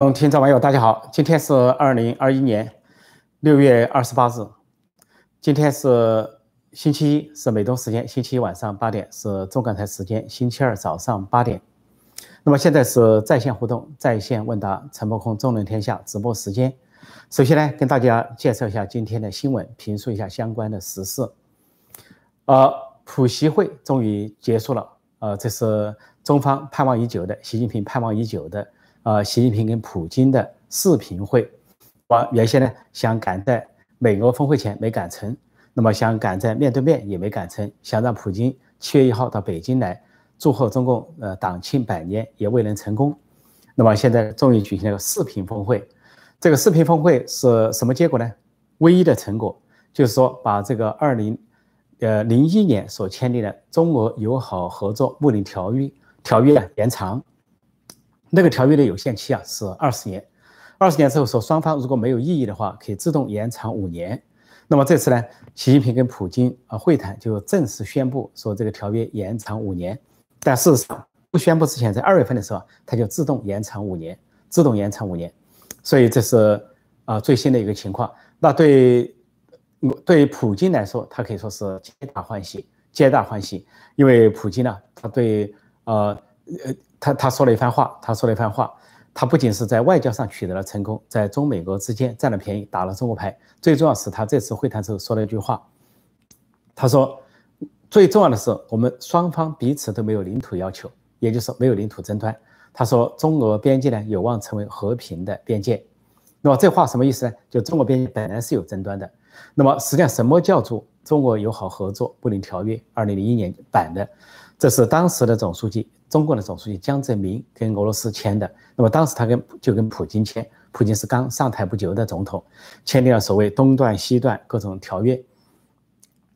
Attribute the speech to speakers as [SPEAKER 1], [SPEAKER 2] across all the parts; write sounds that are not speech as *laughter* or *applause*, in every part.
[SPEAKER 1] 嗯，听众网友大家好，今天是二零二一年六月二十八日，今天是星期一，是美东时间星期一晚上八点，是中港台时间星期二早上八点。那么现在是在线互动、在线问答，陈博空中论天下直播时间。首先呢，跟大家介绍一下今天的新闻，评述一下相关的时事。呃，普习会终于结束了，呃，这是中方盼望已久的，习近平盼望已久的。呃，习近平跟普京的视频会，我原先呢想赶在美俄峰会前没赶成，那么想赶在面对面也没赶成，想让普京七月一号到北京来祝贺中共呃党庆百年也未能成功，那么现在终于举行了个视频峰会，这个视频峰会是什么结果呢？唯一的成果就是说把这个二零呃零一年所签订的中俄友好合作睦邻条约条约延长。那个条约的有限期啊是二十年，二十年之后说双方如果没有异议的话，可以自动延长五年。那么这次呢，习近平跟普京啊会谈就正式宣布说这个条约延长五年。但事实上不宣布之前，在二月份的时候，它就自动延长五年，自动延长五年。所以这是啊最新的一个情况。那对对普京来说，他可以说是皆大欢喜，皆大欢喜，因为普京呢，他对呃呃。他他说了一番话，他说了一番话，他不仅是在外交上取得了成功，在中美国之间占了便宜，打了中国牌。最重要是他这次会谈时候说了一句话，他说最重要的是我们双方彼此都没有领土要求，也就是没有领土争端。他说中俄边界呢有望成为和平的边界。那么这话什么意思呢？就中国边界本来是有争端的。那么实际上什么叫做中国友好合作不邻条约？二零零一年版的，这是当时的总书记。中国的总书记江泽民跟俄罗斯签的，那么当时他跟就跟普京签，普京是刚上台不久的总统，签订了所谓东段西段各种条约，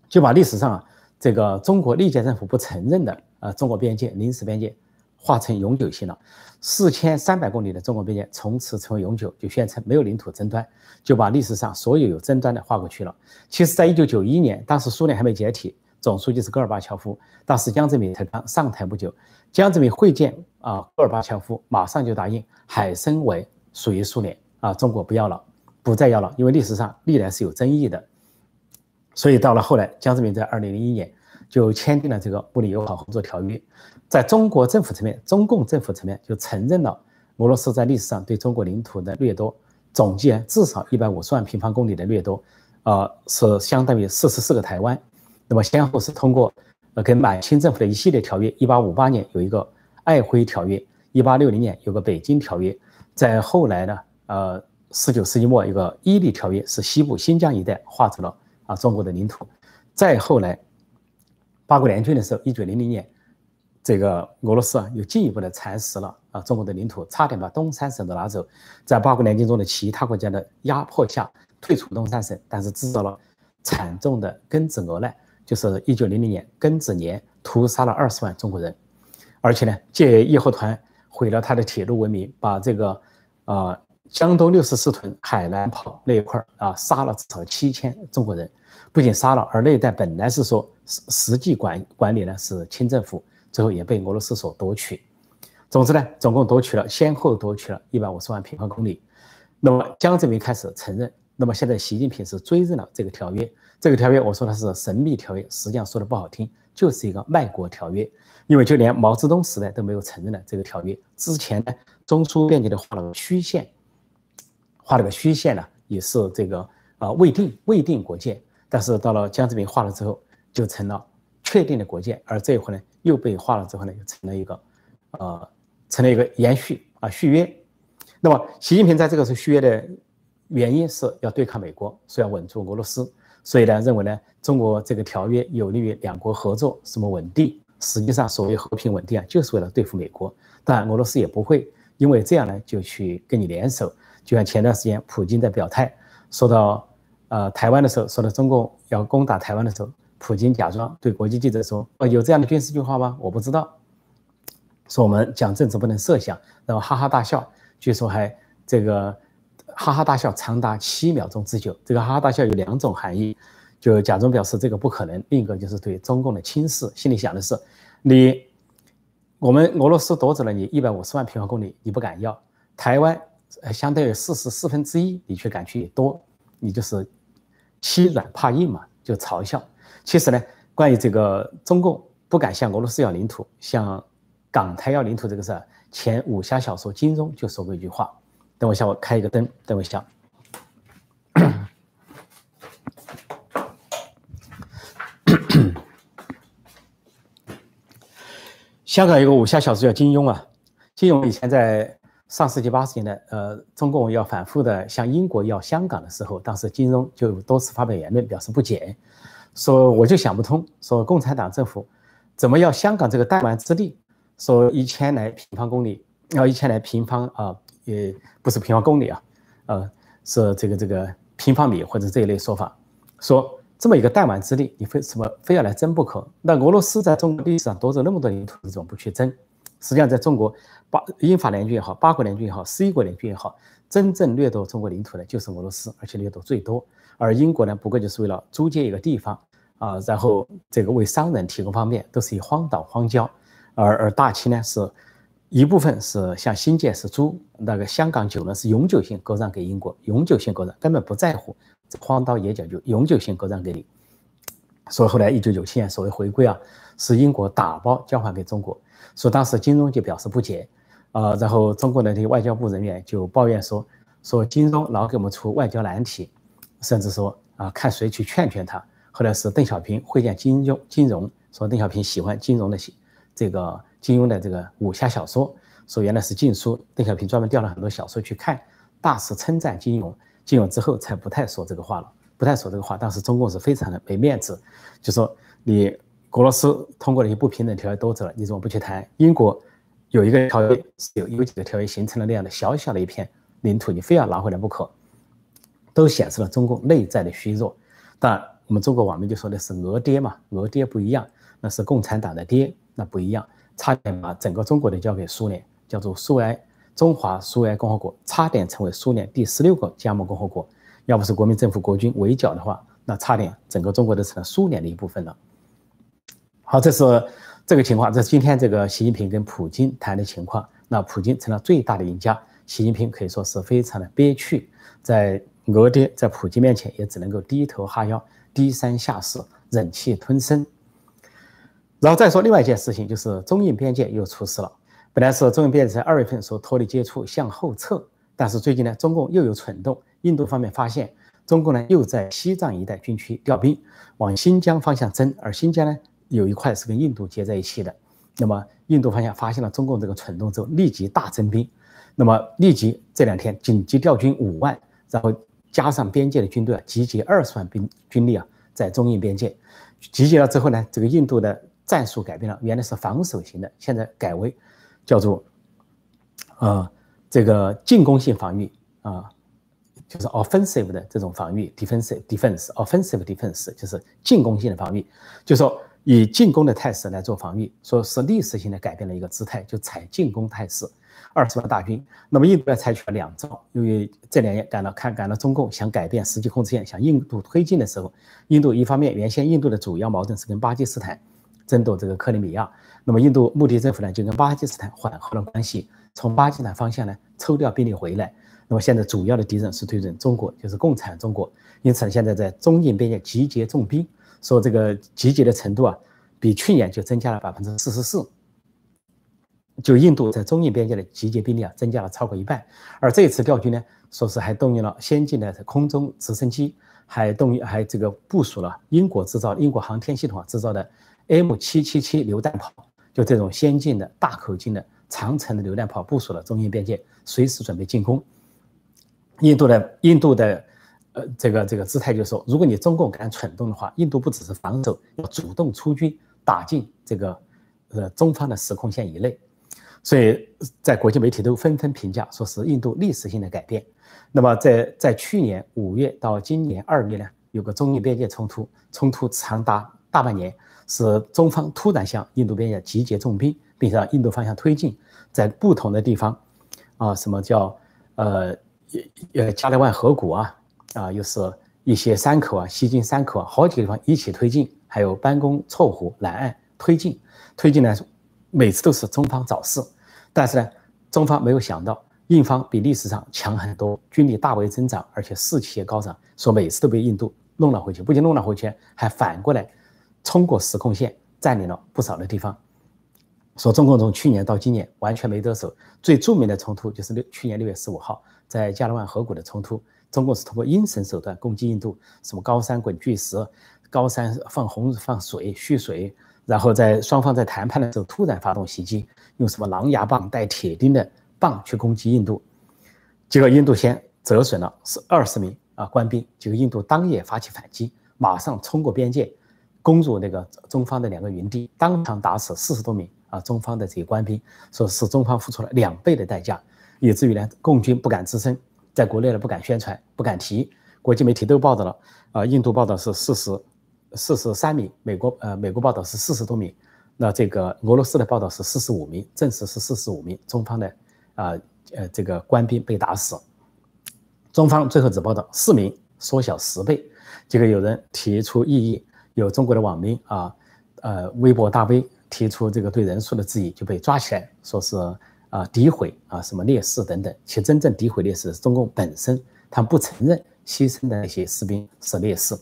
[SPEAKER 1] 就把历史上这个中国历届政府不承认的啊中国边界临时边界划成永久性了，四千三百公里的中国边界从此成为永久，就宣称没有领土争端，就把历史上所有有争端的划过去了。其实，在一九九一年，当时苏联还没解体。总书记是戈尔巴乔夫，当时江泽民才刚上台不久，江泽民会见啊戈尔巴乔夫，马上就答应海参崴属于苏联啊，中国不要了，不再要了，因为历史上历来是有争议的，所以到了后来，江泽民在二零零一年就签订了这个睦邻友好合作条约，在中国政府层面，中共政府层面就承认了俄罗斯在历史上对中国领土的掠夺，总计至少一百五十万平方公里的掠夺，呃，是相当于四十四个台湾。那么先后是通过呃跟满清政府的一系列条约，一八五八年有一个爱辉条约，一八六零年有个北京条约，在后来呢，呃十九世纪末一个伊犁条约，是西部新疆一带划出了啊中国的领土。再后来，八国联军的时候，一九零零年，这个俄罗斯啊又进一步的蚕食了啊中国的领土，差点把东三省都拿走。在八国联军中的其他国家的压迫下，退出东三省，但是制造了惨重的庚子俄难。就是一九零零年庚子年，屠杀了二十万中国人，而且呢，借义和团毁了他的铁路文明，把这个，呃，江东六十四屯海南跑那一块儿啊，杀了至少七千中国人，不仅杀了，而那一带本来是说实实际管管理呢是清政府，最后也被俄罗斯所夺取。总之呢，总共夺取了，先后夺取了一百五十万平方公里。那么江泽民开始承认，那么现在习近平是追认了这个条约。这个条约我说它是神秘条约，实际上说的不好听，就是一个卖国条约。因为就连毛泽东时代都没有承认的这个条约。之前呢，中苏边界的画了个虚线，画了个虚线呢，也是这个啊未定未定国界。但是到了江泽民画了之后，就成了确定的国界。而这一回呢，又被画了之后呢，就成了一个呃成了一个延续啊续约。那么习近平在这个时候续约的原因是要对抗美国，是要稳住俄罗斯。所以呢，认为呢，中国这个条约有利于两国合作，什么稳定？实际上，所谓和平稳定啊，就是为了对付美国。但，俄罗斯也不会因为这样呢，就去跟你联手。就像前段时间普京在表态，说到呃台湾的时候，说到中共要攻打台湾的时候，普京假装对国际记者说：“呃，有这样的军事计划吗？我不知道。”说我们讲政治不能设想，然后哈哈大笑，据说还这个。哈哈大笑长达七秒钟之久，这个哈哈大笑有两种含义，就假装表示这个不可能，另一个就是对中共的轻视，心里想的是，你我们俄罗斯夺走了你一百五十万平方公里，你不敢要；台湾呃，相当于四十四分之一，你却敢去多，你就是欺软怕硬嘛，就嘲笑。其实呢，关于这个中共不敢向俄罗斯要领土，向港台要领土这个事儿，前武侠小说金庸就说过一句话。等我一下，我开一个灯，等我一下。*coughs* 香港有个武侠小说叫金庸啊，金庸以前在。上世纪八十年代，呃，中共要反复的向英国要香港的时候，当时金庸就多次发表言论表示不解，说我就想不通，说共产党政府怎么要香港这个弹丸之地，说一千来平方公里，要一千来平方啊，也不是平方公里啊，呃，是这个这个平方米或者这一类说法，说这么一个弹丸之地，你非什么非要来争不可？那俄罗斯在中国历史上夺走那么多领土，你怎么不去争？实际上，在中国。八英法联军也好，八国联军也好，十一国联军也好，真正掠夺中国领土的，就是俄罗斯，而且掠夺最多。而英国呢，不过就是为了租借一个地方啊，然后这个为商人提供方便，都是以荒岛、荒郊。而而大清呢，是一部分是像新界是租，那个香港九呢是永久性割让给英国，永久性割让，根本不在乎这荒岛野角，就永久性割让给你。所以后来一九九七年所谓回归啊，是英国打包交还给中国，所以当时金融就表示不解。啊，然后中国的这些外交部人员就抱怨说，说金融老给我们出外交难题，甚至说啊，看谁去劝劝他。后来是邓小平会见金庸，金融说邓小平喜欢金融的这个金庸的这个武侠小说，说原来是禁书，邓小平专门调了很多小说去看，大肆称赞金庸，金庸之后才不太说这个话了，不太说这个话。当时中共是非常的没面子，就说你俄罗斯通过了一些不平等条约夺走了，你怎么不去谈英国？有一个条约，有有几个条约形成了那样的小小的一片领土，你非要拿回来不可，都显示了中共内在的虚弱。但我们中国网民就说的是俄爹嘛，俄爹不一样，那是共产党的爹，那不一样，差点把整个中国都交给苏联，叫做苏维埃中华苏维埃共和国，差点成为苏联第十六个加盟共和国。要不是国民政府国军围剿的话，那差点整个中国都成了苏联的一部分了。好，这是。这个情况，这是今天这个习近平跟普京谈的情况。那普京成了最大的赢家，习近平可以说是非常的憋屈，在俄爹在普京面前也只能够低头哈腰、低三下四、忍气吞声。然后再说另外一件事情，就是中印边界又出事了。本来是中印边界在二月份说脱离接触向后撤，但是最近呢，中共又有蠢动，印度方面发现中共呢又在西藏一带军区调兵，往新疆方向增，而新疆呢？有一块是跟印度接在一起的，那么印度方向发现了中共这个蠢动之后，立即大增兵，那么立即这两天紧急调军五万，然后加上边界的军队啊，集结二十万兵军力啊，在中印边界集结了之后呢，这个印度的战术改变了，原来是防守型的，现在改为叫做呃这个进攻性防御啊，就是 offensive 的这种防御，defensive defense，offensive defense 就是进攻性的防御，就说。以进攻的态势来做防御，说是历史性的改变了一个姿态，就采进攻态势，二十万大军。那么印度呢，采取了两招，由于这两年赶到看赶到中共想改变实际控制线，向印度推进的时候，印度一方面原先印度的主要矛盾是跟巴基斯坦争夺这个克里米亚，那么印度穆迪政府呢就跟巴基斯坦缓和了关系，从巴基斯坦方向呢抽调兵力回来。那么现在主要的敌人是对准中国，就是共产中国，因此呢现在在中印边界集结重兵。说这个集结的程度啊，比去年就增加了百分之四十四。就印度在中印边界的集结兵力啊，增加了超过一半。而这一次调军呢，说是还动用了先进的空中直升机，还动用还这个部署了英国制造、英国航天系统啊制造的 M 七七七榴弹炮，就这种先进的大口径的长程的榴弹炮部署了中印边界，随时准备进攻。印度的印度的。呃，这个这个姿态就是说，如果你中共敢蠢动的话，印度不只是防守，要主动出军，打进这个呃中方的实控线以内。所以在国际媒体都纷纷评价，说是印度历史性的改变。那么在在去年五月到今年二月呢，有个中印边界冲突，冲突长达大半年，是中方突然向印度边界集结重兵，并向印度方向推进，在不同的地方，啊，什么叫呃呃加勒万河谷啊？啊，又是一些山口啊，西京山口啊，好几个地方一起推进，还有班公错湖南岸推进，推进呢，每次都是中方找事，但是呢，中方没有想到，印方比历史上强很多，军力大为增长，而且士气也高涨，说每次都被印度弄了回去，不仅弄了回去，还反过来冲过时空线，占领了不少的地方。说中共从去年到今年完全没得手，最著名的冲突就是六去年六月十五号在加勒万河谷的冲突，中共是通过阴神手段攻击印度，什么高山滚巨石，高山放洪放水蓄水，然后在双方在谈判的时候突然发动袭击，用什么狼牙棒带铁钉的棒去攻击印度，结果印度先折损了是二十名啊官兵，结果印度当夜发起反击，马上冲过边界，攻入那个中方的两个营地，当场打死四十多名。啊，中方的这些官兵说是中方付出了两倍的代价，以至于呢，共军不敢吱声，在国内呢不敢宣传，不敢提，国际媒体都报道了。啊，印度报道是事实四十三名，美国呃美国报道是四十多名，那这个俄罗斯的报道是四十五名，证实是四十五名中方的啊呃这个官兵被打死，中方最后只报道四名，缩小十倍。结果有人提出异议，有中国的网民啊，呃微博大 V。提出这个对人数的质疑，就被抓起来，说是啊诋毁啊什么烈士等等。其实真正诋毁烈士是中共本身，他们不承认牺牲的那些士兵是烈士。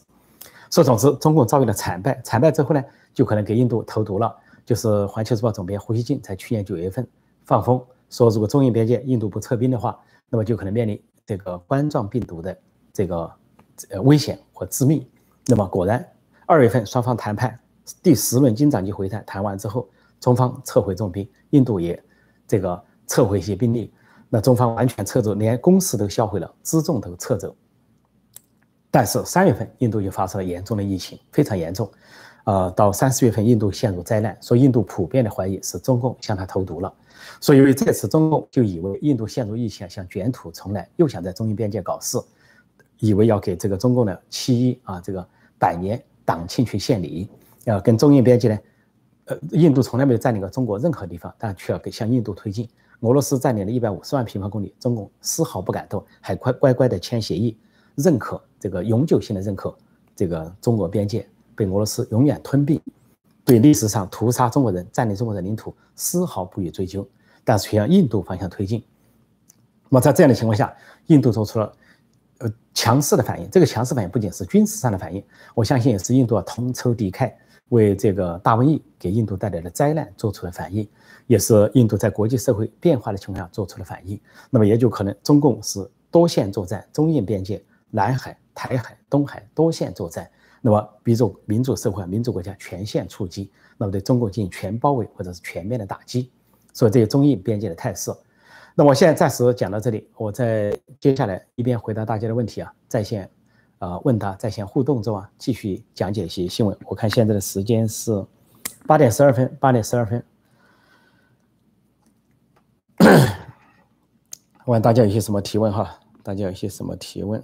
[SPEAKER 1] 说总之，中共遭遇了惨败，惨败之后呢，就可能给印度投毒了。就是《环球时报》总编胡锡进在去年九月份放风说，如果中印边界印度不撤兵的话，那么就可能面临这个冠状病毒的这个呃危险或致命。那么果然，二月份双方谈判。第十轮金长级会谈谈完之后，中方撤回重兵，印度也这个撤回一些兵力，那中方完全撤走，连公司都销毁了，辎重都撤走。但是三月份，印度就发生了严重的疫情，非常严重，呃，到三四月份，印度陷入灾难，说印度普遍的怀疑是中共向他投毒了，所以由于这次中共就以为印度陷入疫情，想卷土重来，又想在中印边界搞事，以为要给这个中共的七一啊这个百年党庆去献礼。要跟中印边界呢，呃，印度从来没有占领过中国任何地方，但却要给向印度推进。俄罗斯占领了一百五十万平方公里，中共丝毫不敢动，还乖乖乖的签协议，认可这个永久性的认可这个中国边界被俄罗斯永远吞并，对历史上屠杀中国人、占领中国的领土丝毫不予追究，但是却向印度方向推进。那么在这样的情况下，印度做出了。呃，强势的反应，这个强势反应不仅是军事上的反应，我相信也是印度啊同仇敌忾，为这个大瘟疫给印度带来的灾难做出了反应，也是印度在国际社会变化的情况下做出了反应。那么也就可能中共是多线作战，中印边界、南海、台海、东海多线作战，那么比如民主社会、民主国家全线出击，那么对中共进行全包围或者是全面的打击。所以这些中印边界的态势。那我现在暂时讲到这里，我在接下来一边回答大家的问题啊，在线啊问答、在线互动中啊，继续讲解一些新闻。我看现在的时间是八点十二分，八点十二分。*coughs* 问大家有些什么提问哈？大家有些什么提问？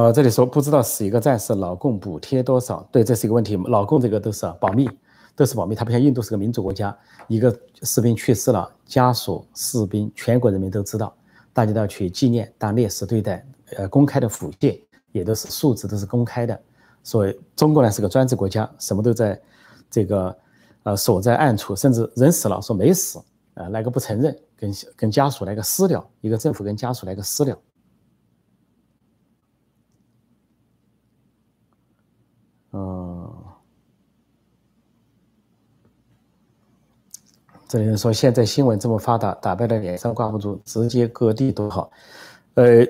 [SPEAKER 1] 呃，这里说不知道死一个战士，老共补贴多少？对，这是一个问题。老共这个都是保密，都是保密。它不像印度是个民主国家，一个士兵去世了，家属、士兵、全国人民都知道，大家都要去纪念，当烈士对待。呃，公开的抚谢也都是数字都是公开的。所以中国呢是个专制国家，什么都在这个呃锁在暗处，甚至人死了说没死，呃来个不承认，跟跟家属来个私了，一个政府跟家属来个私了。这里人说现在新闻这么发达，打败了脸上挂不住，直接割地多好。呃，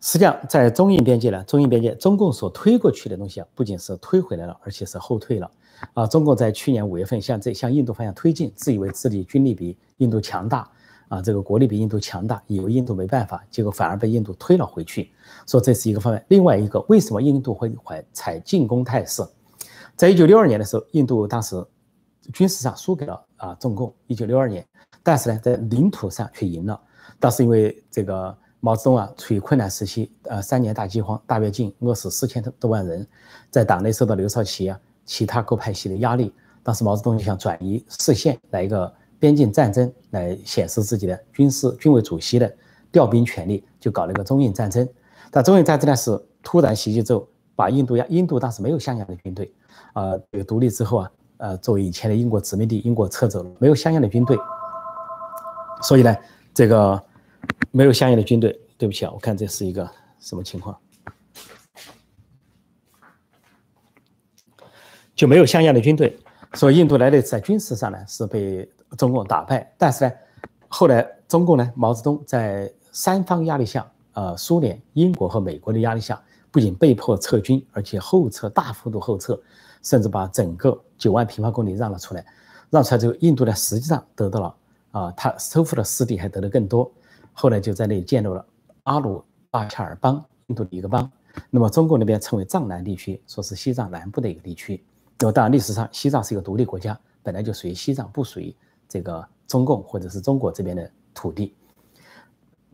[SPEAKER 1] 实际上在中印边界呢，中印边界中共所推过去的东西啊，不仅是推回来了，而且是后退了。啊，中共在去年五月份向这向印度方向推进，自以为自己军力比印度强大，啊，这个国力比印度强大，以为印度没办法，结果反而被印度推了回去。说这是一个方面，另外一个为什么印度会采采进攻态势？在一九六二年的时候，印度当时军事上输给了啊中共。一九六二年，但是呢，在领土上却赢了。当时因为这个毛泽东啊，处于困难时期，呃，三年大饥荒、大跃进，饿死四千多万人，在党内受到刘少奇啊其他各派系的压力。当时毛泽东就想转移视线，来一个边境战争，来显示自己的军事军委主席的调兵权力，就搞了一个中印战争。但中印战争呢是突然袭击之后，把印度压，印度当时没有像样的军队。啊，这个独立之后啊，呃，作为以前的英国殖民地，英国撤走了，没有相应的军队，所以呢，这个没有相应的军队。对不起啊，我看这是一个什么情况，就没有像样的军队，所以印度来的在军事上呢是被中共打败。但是呢，后来中共呢，毛泽东在三方压力下，呃，苏联、英国和美国的压力下，不仅被迫撤军，而且后撤大幅度后撤，甚至把整个九万平方公里让了出来。让出来之后，印度呢实际上得到了啊，他收复的失地还得的更多。后来就在那里建立了。阿鲁巴恰尔邦，印度的一个邦，那么中国那边称为藏南地区，说是西藏南部的一个地区。那么当然历史上西藏是一个独立国家，本来就属于西藏，不属于这个中共或者是中国这边的土地。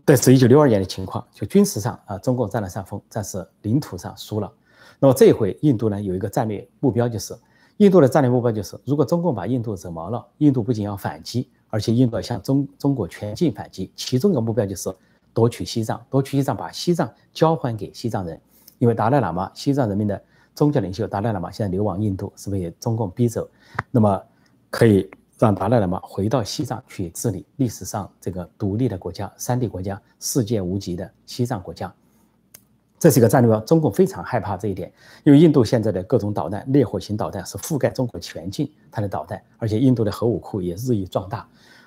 [SPEAKER 1] 这是一九六二年的情况，就军事上啊，中共占了上风，但是领土上输了。那么这一回印度呢有一个战略目标，就是印度的战略目标就是，如果中共把印度整毛了，印度不仅要反击，而且印度要向中中国全境反击，其中一个目标就是。夺取西藏，夺取西藏，把西藏交还给西藏人，因为达赖喇嘛，西藏人民的宗教领袖达赖喇嘛现在流亡印度，是被中共逼走，那么可以让达赖喇嘛回到西藏去治理历史上这个独立的国家、三地国家、世界无极的西藏国家，这是一个战略中共非常害怕这一点，因为印度现在的各种导弹、烈火型导弹是覆盖中国全境，它的导弹，而且印度的核武库也日益壮大，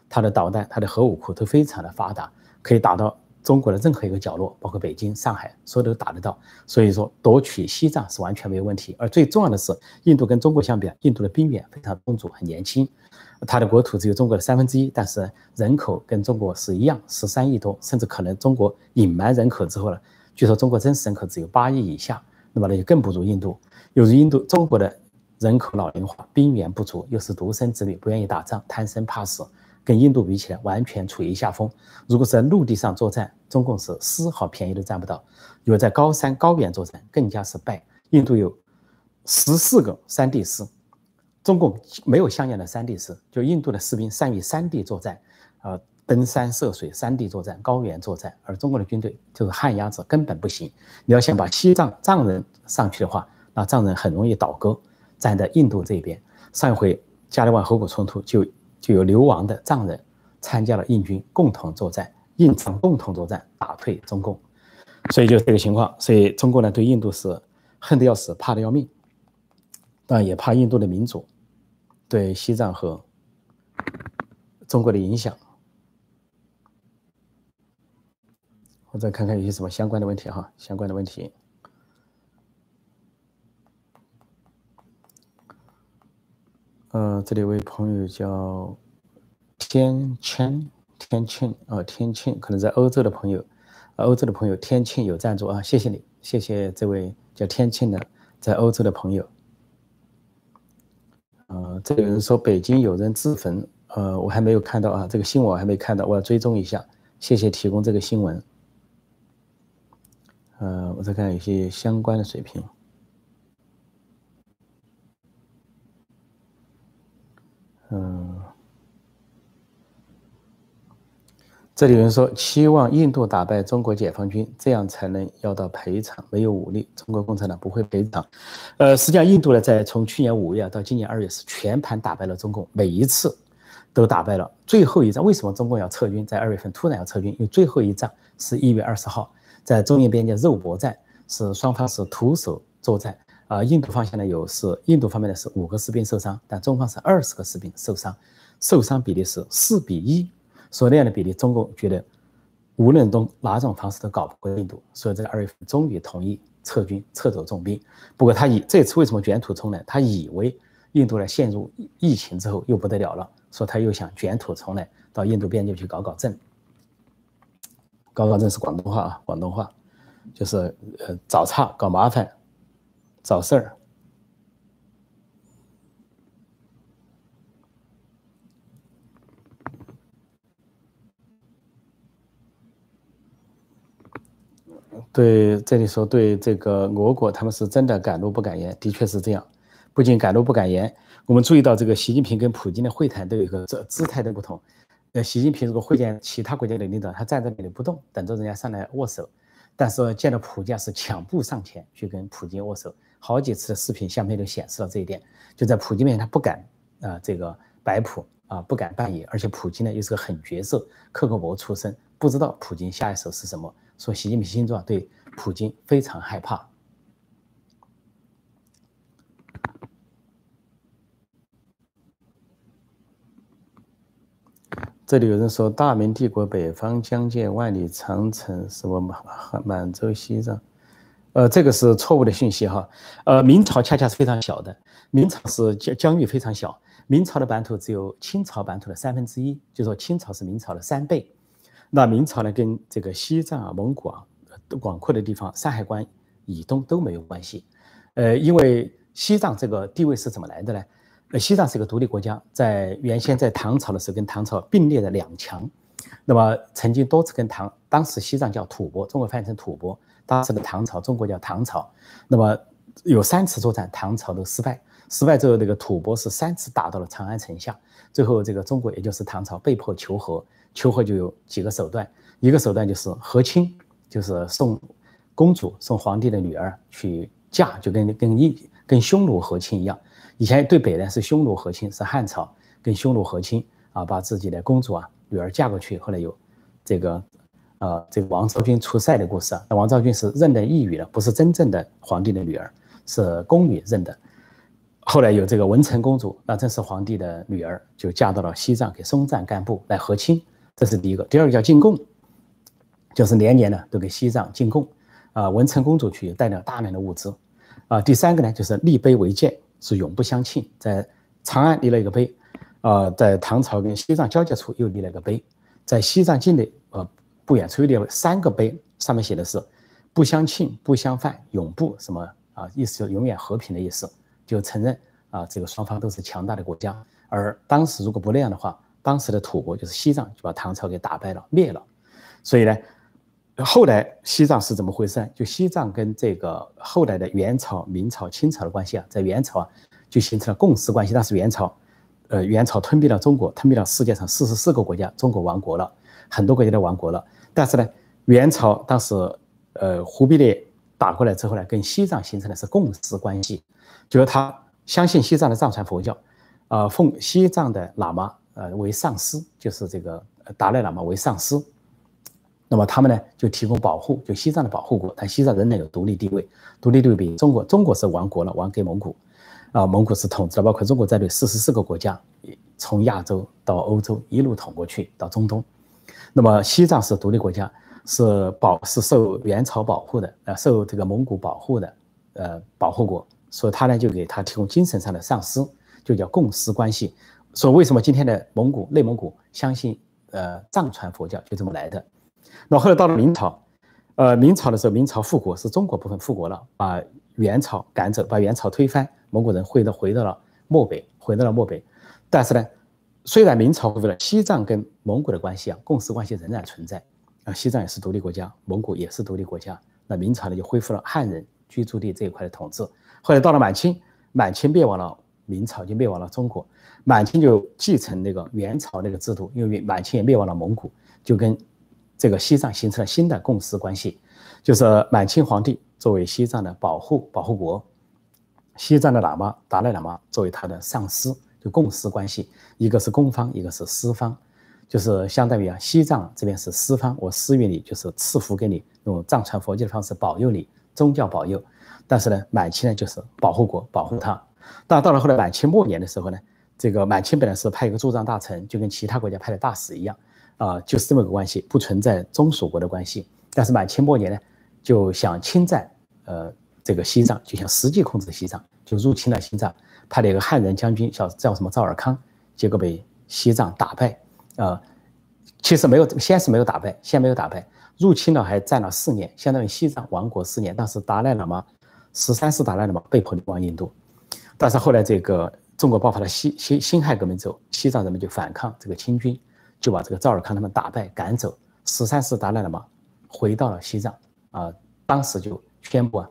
[SPEAKER 1] 它的导弹、它的核武库都非常的发达，可以打到。中国的任何一个角落，包括北京、上海，所有都打得到。所以说，夺取西藏是完全没有问题。而最重要的是，印度跟中国相比，印度的兵源非常充足，很年轻。它的国土只有中国的三分之一，但是人口跟中国是一样，十三亿多，甚至可能中国隐瞒人口之后呢，据说中国真实人口只有八亿以下，那么那就更不如印度。由于印度，中国的人口老龄化，兵源不足，又是独生子女，不愿意打仗，贪生怕死。跟印度比起来，完全处于下风。如果是在陆地上作战，中共是丝毫便宜都占不到；如果在高山高原作战，更加是败。印度有十四个山地师，中共没有像样的山地师。就印度的士兵善于山地作战，呃，登山涉水、山地作战、高原作战，而中国的军队就是旱鸭子，根本不行。你要想把西藏藏人上去的话，那藏人很容易倒戈，站在印度这边。上一回加里万河谷冲突就。就有流亡的藏人参加了印军，共同作战，印藏共同作战，打退中共，所以就这个情况。所以中国呢，对印度是恨得要死，怕得要命，但也怕印度的民主对西藏和中国的影响。我再看看有些什么相关的问题哈，相关的问题。呃，这里有位朋友叫天庆，天庆啊，天庆可能在欧洲的朋友，欧洲的朋友天庆有赞助啊，谢谢你，谢谢这位叫天庆的在欧洲的朋友。呃，这有人说北京有人自焚，呃，我还没有看到啊，这个新闻我还没看到，我要追踪一下，谢谢提供这个新闻。呃，我再看有些相关的水平。嗯，这里有人说期望印度打败中国解放军，这样才能要到赔偿。没有武力，中国共产党不会赔偿。呃，实际上印度呢，在从去年五月到今年二月是全盘打败了中共，每一次都打败了。最后一仗为什么中共要撤军？在二月份突然要撤军，因为最后一仗是一月二十号，在中印边界肉搏战，是双方是徒手作战。啊，印度方向呢有是印度方面的是五个士兵受伤，但中方是二十个士兵受伤，受伤比例是四比一，所以那样的比例，中共觉得无论用哪种方式都搞不过印度，所以在二月份终于同意撤军，撤走重兵。不过他以这次为什么卷土重来？他以为印度呢陷入疫情之后又不得了了，说他又想卷土重来，到印度边界去搞搞震。搞搞震是广东话啊，广东话就是呃找茬搞麻烦。找事儿，对这里说，对这个俄国，他们是真的敢怒不敢言，的确是这样。不仅敢怒不敢言，我们注意到这个习近平跟普京的会谈都有一个这姿态的不同。呃，习近平如果会见其他国家的领导，他站在那里不动，等着人家上来握手；但是见到普京是抢步上前去跟普京握手。好几次的视频相片都显示了这一点，就在普京面前他不敢啊这个摆谱啊，不敢扮演，而且普京呢又是个狠角色，克格勃出身，不知道普京下一手是什么，所以习近平心中啊对普京非常害怕。这里有人说，大明帝国北方疆界万里长城是我满满洲西藏，呃，这个是错误的信息哈。呃，明朝恰恰是非常小的，明朝是疆疆域非常小，明朝的版图只有清朝版图的三分之一，就说清朝是明朝的三倍。那明朝呢，跟这个西藏啊、蒙古啊、广阔的地方、山海关以东都没有关系。呃，因为西藏这个地位是怎么来的呢？呃，西藏是一个独立国家，在原先在唐朝的时候跟唐朝并列的两强，那么曾经多次跟唐，当时西藏叫吐蕃，中国翻译成吐蕃，当时的唐朝，中国叫唐朝，那么有三次作战，唐朝都失败，失败之后，这个吐蕃是三次打到了长安城下，最后这个中国也就是唐朝被迫求和，求和就有几个手段，一个手段就是和亲，就是送公主送皇帝的女儿去嫁，就跟跟一跟匈奴和亲一样。以前对北呢是匈奴和亲，是汉朝跟匈奴和亲啊，把自己的公主啊女儿嫁过去。后来有这个呃这个王昭君出塞的故事啊，那王昭君是认的异语的，不是真正的皇帝的女儿，是宫女认的。后来有这个文成公主，那正是皇帝的女儿，就嫁到了西藏给松赞干布来和亲，这是第一个。第二个叫进贡，就是年年呢都给西藏进贡啊，文成公主去带了大量的物资啊。第三个呢就是立碑为鉴。是永不相庆，在长安立了一个碑，啊，在唐朝跟西藏交界处又立了一个碑，在西藏境内，呃，不远处又立了三个碑，上面写的是不相庆、不相犯、永不什么啊，意思就永远和平的意思，就承认啊，这个双方都是强大的国家。而当时如果不那样的话，当时的吐蕃就是西藏就把唐朝给打败了、灭了。所以呢，后来西藏是怎么回事？就西藏跟这个后来的元朝、明朝、清朝的关系啊，在元朝啊就形成了共识关系。但是元朝，呃，元朝吞并了中国，吞并了世界上四十四个国家，中国亡国了，很多国家都亡国了。但是呢，元朝当时，呃，忽必烈打过来之后呢，跟西藏形成的是共识关系，就是他相信西藏的藏传佛教，啊，奉西藏的喇嘛呃为上师，就是这个达赖喇嘛为上师。那么他们呢就提供保护，就西藏的保护国，但西藏仍然有独立地位，独立地位比中国，中国是亡国了，亡给蒙古，啊，蒙古是统治了，包括中国在内四十四个国家，从亚洲到欧洲一路统过去到中东，那么西藏是独立国家，是保是受元朝保护的，呃，受这个蒙古保护的，呃，保护国，所以他呢就给他提供精神上的上师，就叫共师关系。说为什么今天的蒙古内蒙古相信呃藏传佛教就这么来的？那后来到了明朝，呃，明朝的时候，明朝复国是中国部分复国了，把元朝赶走，把元朝推翻，蒙古人回到回到了漠北，回到了漠北。但是呢，虽然明朝恢复了，西藏跟蒙古的关系啊，共识关系仍然存在啊。西藏也是独立国家，蒙古也是独立国家。那明朝呢，就恢复了汉人居住地这一块的统治。后来到了满清，满清灭亡了，明朝就灭亡了中国。满清就继承那个元朝那个制度，因为满清也灭亡了蒙古，就跟。这个西藏形成了新的共识关系，就是满清皇帝作为西藏的保护保护国，西藏的喇嘛达赖喇嘛作为他的上司，就共识关系，一个是公方，一个是私方，就是相当于啊，西藏这边是私方，我施予你，就是赐福给你，用藏传佛教的方式保佑你，宗教保佑。但是呢，满清呢就是保护国，保护他。但到了后来满清末年的时候呢，这个满清本来是派一个驻藏大臣，就跟其他国家派的大使一样。啊，就是这么个关系，不存在宗属国的关系。但是满清末年呢，就想侵占呃这个西藏，就想实际控制西藏，就入侵了西藏，派了一个汉人将军叫叫什么赵尔康，结果被西藏打败。啊，其实没有，先是没有打败，先没有打败，入侵了还占了四年，相当于西藏亡国四年。当时达赖喇嘛十三世达赖喇嘛被迫流亡印度，但是后来这个中国爆发了辛辛辛亥革命之后，西藏人民就反抗这个清军。就把这个赵尔康他们打败赶走，十三世达赖喇嘛回到了西藏啊，当时就宣布啊，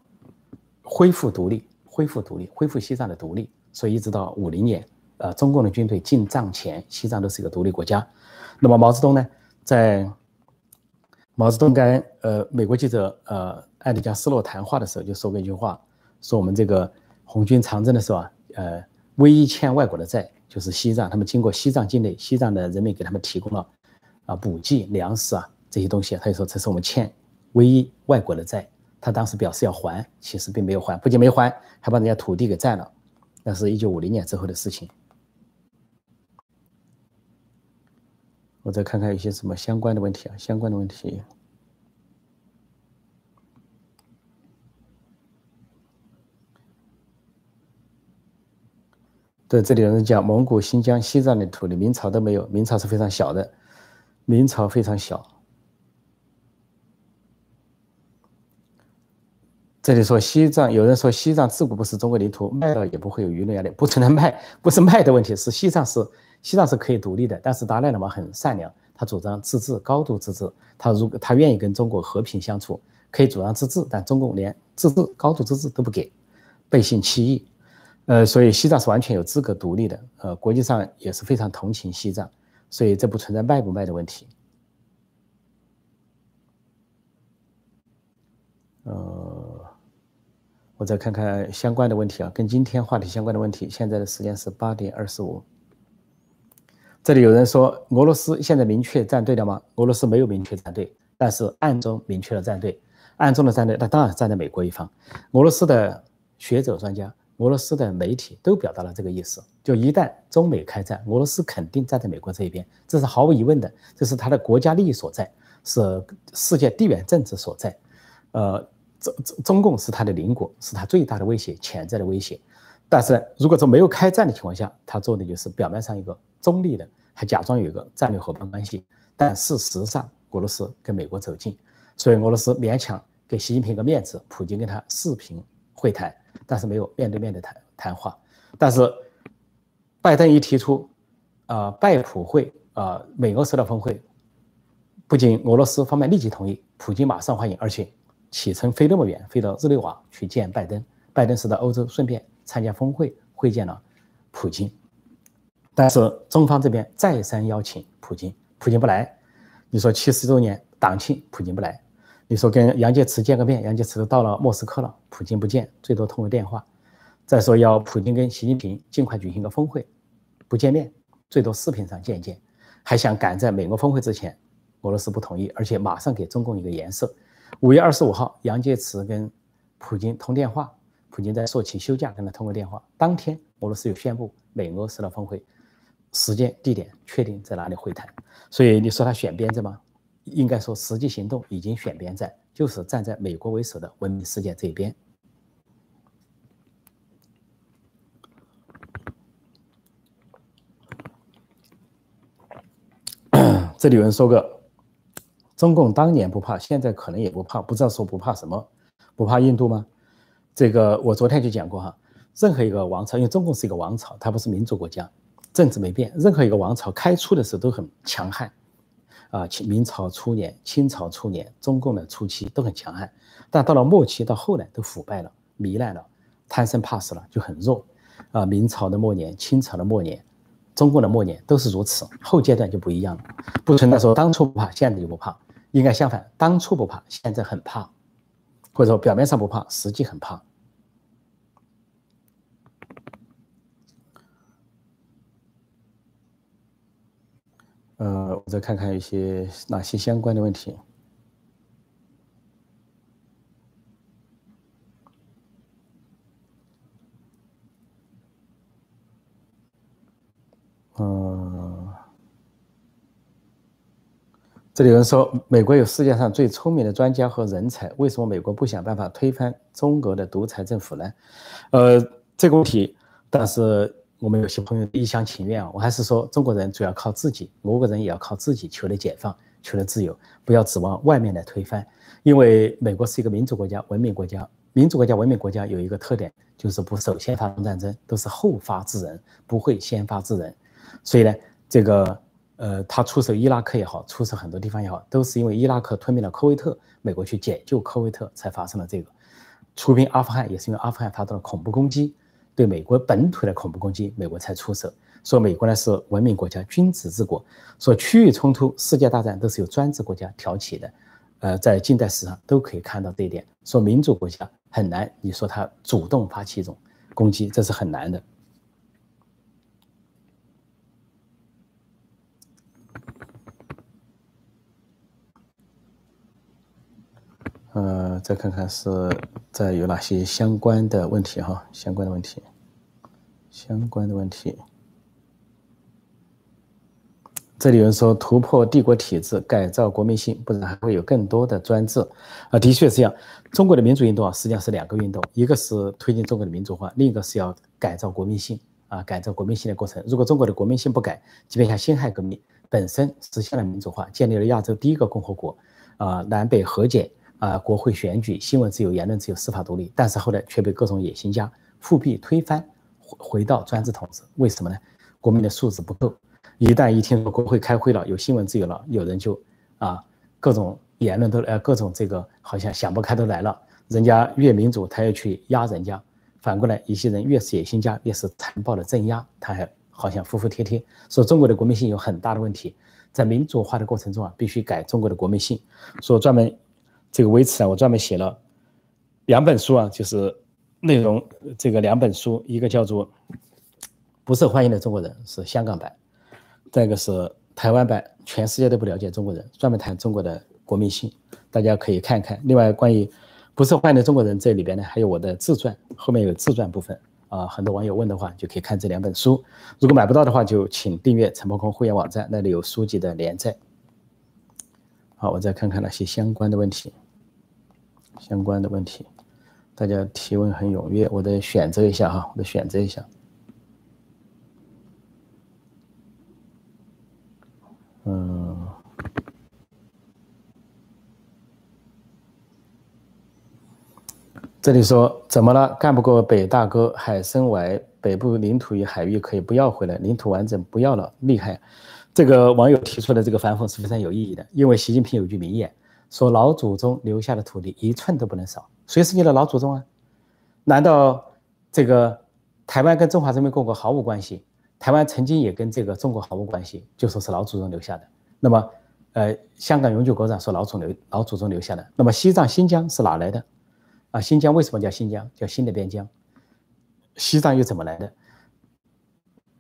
[SPEAKER 1] 恢复独立，恢复独立，恢复西藏的独立。所以一直到五零年，呃，中共的军队进藏前，西藏都是一个独立国家。那么毛泽东呢，在毛泽东跟呃美国记者呃艾迪加斯洛谈话的时候，就说过一句话，说我们这个红军长征的时候啊，呃，唯一欠外国的债就是西藏，他们经过西藏境内，西藏的人民给他们提供了啊补给、粮食啊这些东西，他就说这是我们欠唯一外国的债。他当时表示要还，其实并没有还，不仅没还，还把人家土地给占了。那是一九五零年之后的事情。我再看看有些什么相关的问题啊，相关的问题。对，这里有人讲蒙古、新疆、西藏的土地，明朝都没有，明朝是非常小的，明朝非常小。这里说西藏，有人说西藏自古不是中国领土，卖了也不会有舆论压力，不存在卖，不是卖的问题，是西藏是西藏是可以独立的，但是达赖喇嘛很善良，他主张自治，高度自治，他如果他愿意跟中国和平相处，可以主张自治，但中共连自治、高度自治都不给，背信弃义，呃，所以西藏是完全有资格独立的，呃，国际上也是非常同情西藏，所以这不存在卖不卖的问题，呃。我再看看相关的问题啊，跟今天话题相关的问题。现在的时间是八点二十五。这里有人说，俄罗斯现在明确站队了吗？俄罗斯没有明确站队，但是暗中明确了站队。暗中的站队，那当然站在美国一方。俄罗斯的学者专家、俄罗斯的媒体都表达了这个意思：就一旦中美开战，俄罗斯肯定站在美国这一边，这是毫无疑问的，这是他的国家利益所在，是世界地缘政治所在。呃。中中共是他的邻国，是他最大的威胁，潜在的威胁。但是如果说没有开战的情况下，他做的就是表面上一个中立的，还假装有一个战略伙伴关系。但事实上，俄罗斯跟美国走近，所以俄罗斯勉强给习近平一个面子，普京跟他视频会谈，但是没有面对面的谈谈话。但是拜登一提出，啊，拜普会啊，美俄首脑峰会，不仅俄罗斯方面立即同意，普京马上欢迎，而且。启程飞那么远，飞到日内瓦去见拜登。拜登是到欧洲顺便参加峰会，会见了普京。但是中方这边再三邀请普京，普京不来。你说七十周年党庆，普京不来。你说跟杨洁篪见个面，杨洁篪都到了莫斯科了，普京不见，最多通个电话。再说要普京跟习近平尽快举行个峰会，不见面，最多视频上见一见。还想赶在美国峰会之前，俄罗斯不同意，而且马上给中共一个颜色。五月二十五号，杨洁篪跟普京通电话，普京在说请休假，跟他通过电话。当天，俄罗斯又宣布美俄首脑峰会时间、地点确定在哪里会谈。所以你说他选边站吗？应该说实际行动已经选边站，就是站在美国为首的文明世界这一边。*clears throat* 这里有人说个。中共当年不怕，现在可能也不怕，不知道说不怕什么，不怕印度吗？这个我昨天就讲过哈，任何一个王朝，因为中共是一个王朝，它不是民主国家，政治没变。任何一个王朝开初的时候都很强悍，啊，清明朝初年、清朝初年、中共的初期都很强悍，但到了末期到后来都腐败了、糜烂了、贪生怕死了，就很弱。啊，明朝的末年、清朝的末年、中共的末年都是如此，后阶段就不一样了，不存在说当初不怕，现在就不怕。应该相反，当初不怕，现在很怕，或者说表面上不怕，实际很怕。呃，我再看看一些哪些相关的问题。嗯。这里有人说，美国有世界上最聪明的专家和人才，为什么美国不想办法推翻中国的独裁政府呢？呃，这个问题，但是我们有些朋友一厢情愿啊，我还是说，中国人主要靠自己，俄国人也要靠自己求得解放，求得自由，不要指望外面来推翻。因为美国是一个民主国家、文明国家，民主国家、文明国家有一个特点，就是不首先发动战争，都是后发制人，不会先发制人。所以呢，这个。呃，他出手伊拉克也好，出手很多地方也好，都是因为伊拉克吞并了科威特，美国去解救科威特才发生了这个。出兵阿富汗也是因为阿富汗发动了恐怖攻击，对美国本土的恐怖攻击，美国才出手。说美国呢是文明国家，君子之国。说区域冲突、世界大战都是由专制国家挑起的，呃，在近代史上都可以看到这一点。说民主国家很难，你说他主动发起一种攻击，这是很难的。呃，再看看是再有哪些相关的问题哈，相关的问题，相关的问题。这里有人说突破帝国体制，改造国民性，不然还会有更多的专制。啊，的确是这样。中国的民主运动啊，实际上是两个运动，一个是推进中国的民主化，另一个是要改造国民性啊，改造国民性的过程。如果中国的国民性不改，即便像辛亥革命本身实现了民主化，建立了亚洲第一个共和国，啊，南北和解啊，国会选举，新闻自由、言论自由、司法独立，但是后来却被各种野心家复辟推翻，回回到专制统治。为什么呢？国民的素质不够。一旦一听说国会开会了，有新闻自由了，有人就啊，各种言论都呃，各种这个好像想不开都来了。人家越民主，他要去压人家；反过来，一些人越是野心家，越是残暴的镇压，他还好像服服帖帖。说中国的国民性有很大的问题，在民主化的过程中啊，必须改中国的国民性。说专门这个为此啊，我专门写了两本书啊，就是内容这个两本书，一个叫做《不受欢迎的中国人》，是香港版。再一个是台湾版，全世界都不了解中国人，专门谈中国的国民性，大家可以看看。另外，关于不受欢迎的中国人这里边呢，还有我的自传，后面有自传部分啊。很多网友问的话，就可以看这两本书。如果买不到的话，就请订阅陈伯空会员网站，那里有书籍的连载。好，我再看看那些相关的问题，相关的问题，大家提问很踊跃，我得选择一下哈，我得选择一下。嗯，这里说怎么了？干不过北大哥，海参崴北部领土与海域可以不要回来，领土完整不要了，厉害！这个网友提出的这个反讽是非常有意义的，因为习近平有句名言，说老祖宗留下的土地一寸都不能少。谁是你的老祖宗啊？难道这个台湾跟中华人民共和国毫无关系？台湾曾经也跟这个中国毫无关系，就说是老祖宗留下的。那么，呃，香港永久国长说老祖留老祖宗留下的。那么西藏新疆是哪来的？啊，新疆为什么叫新疆？叫新的边疆。西藏又怎么来的？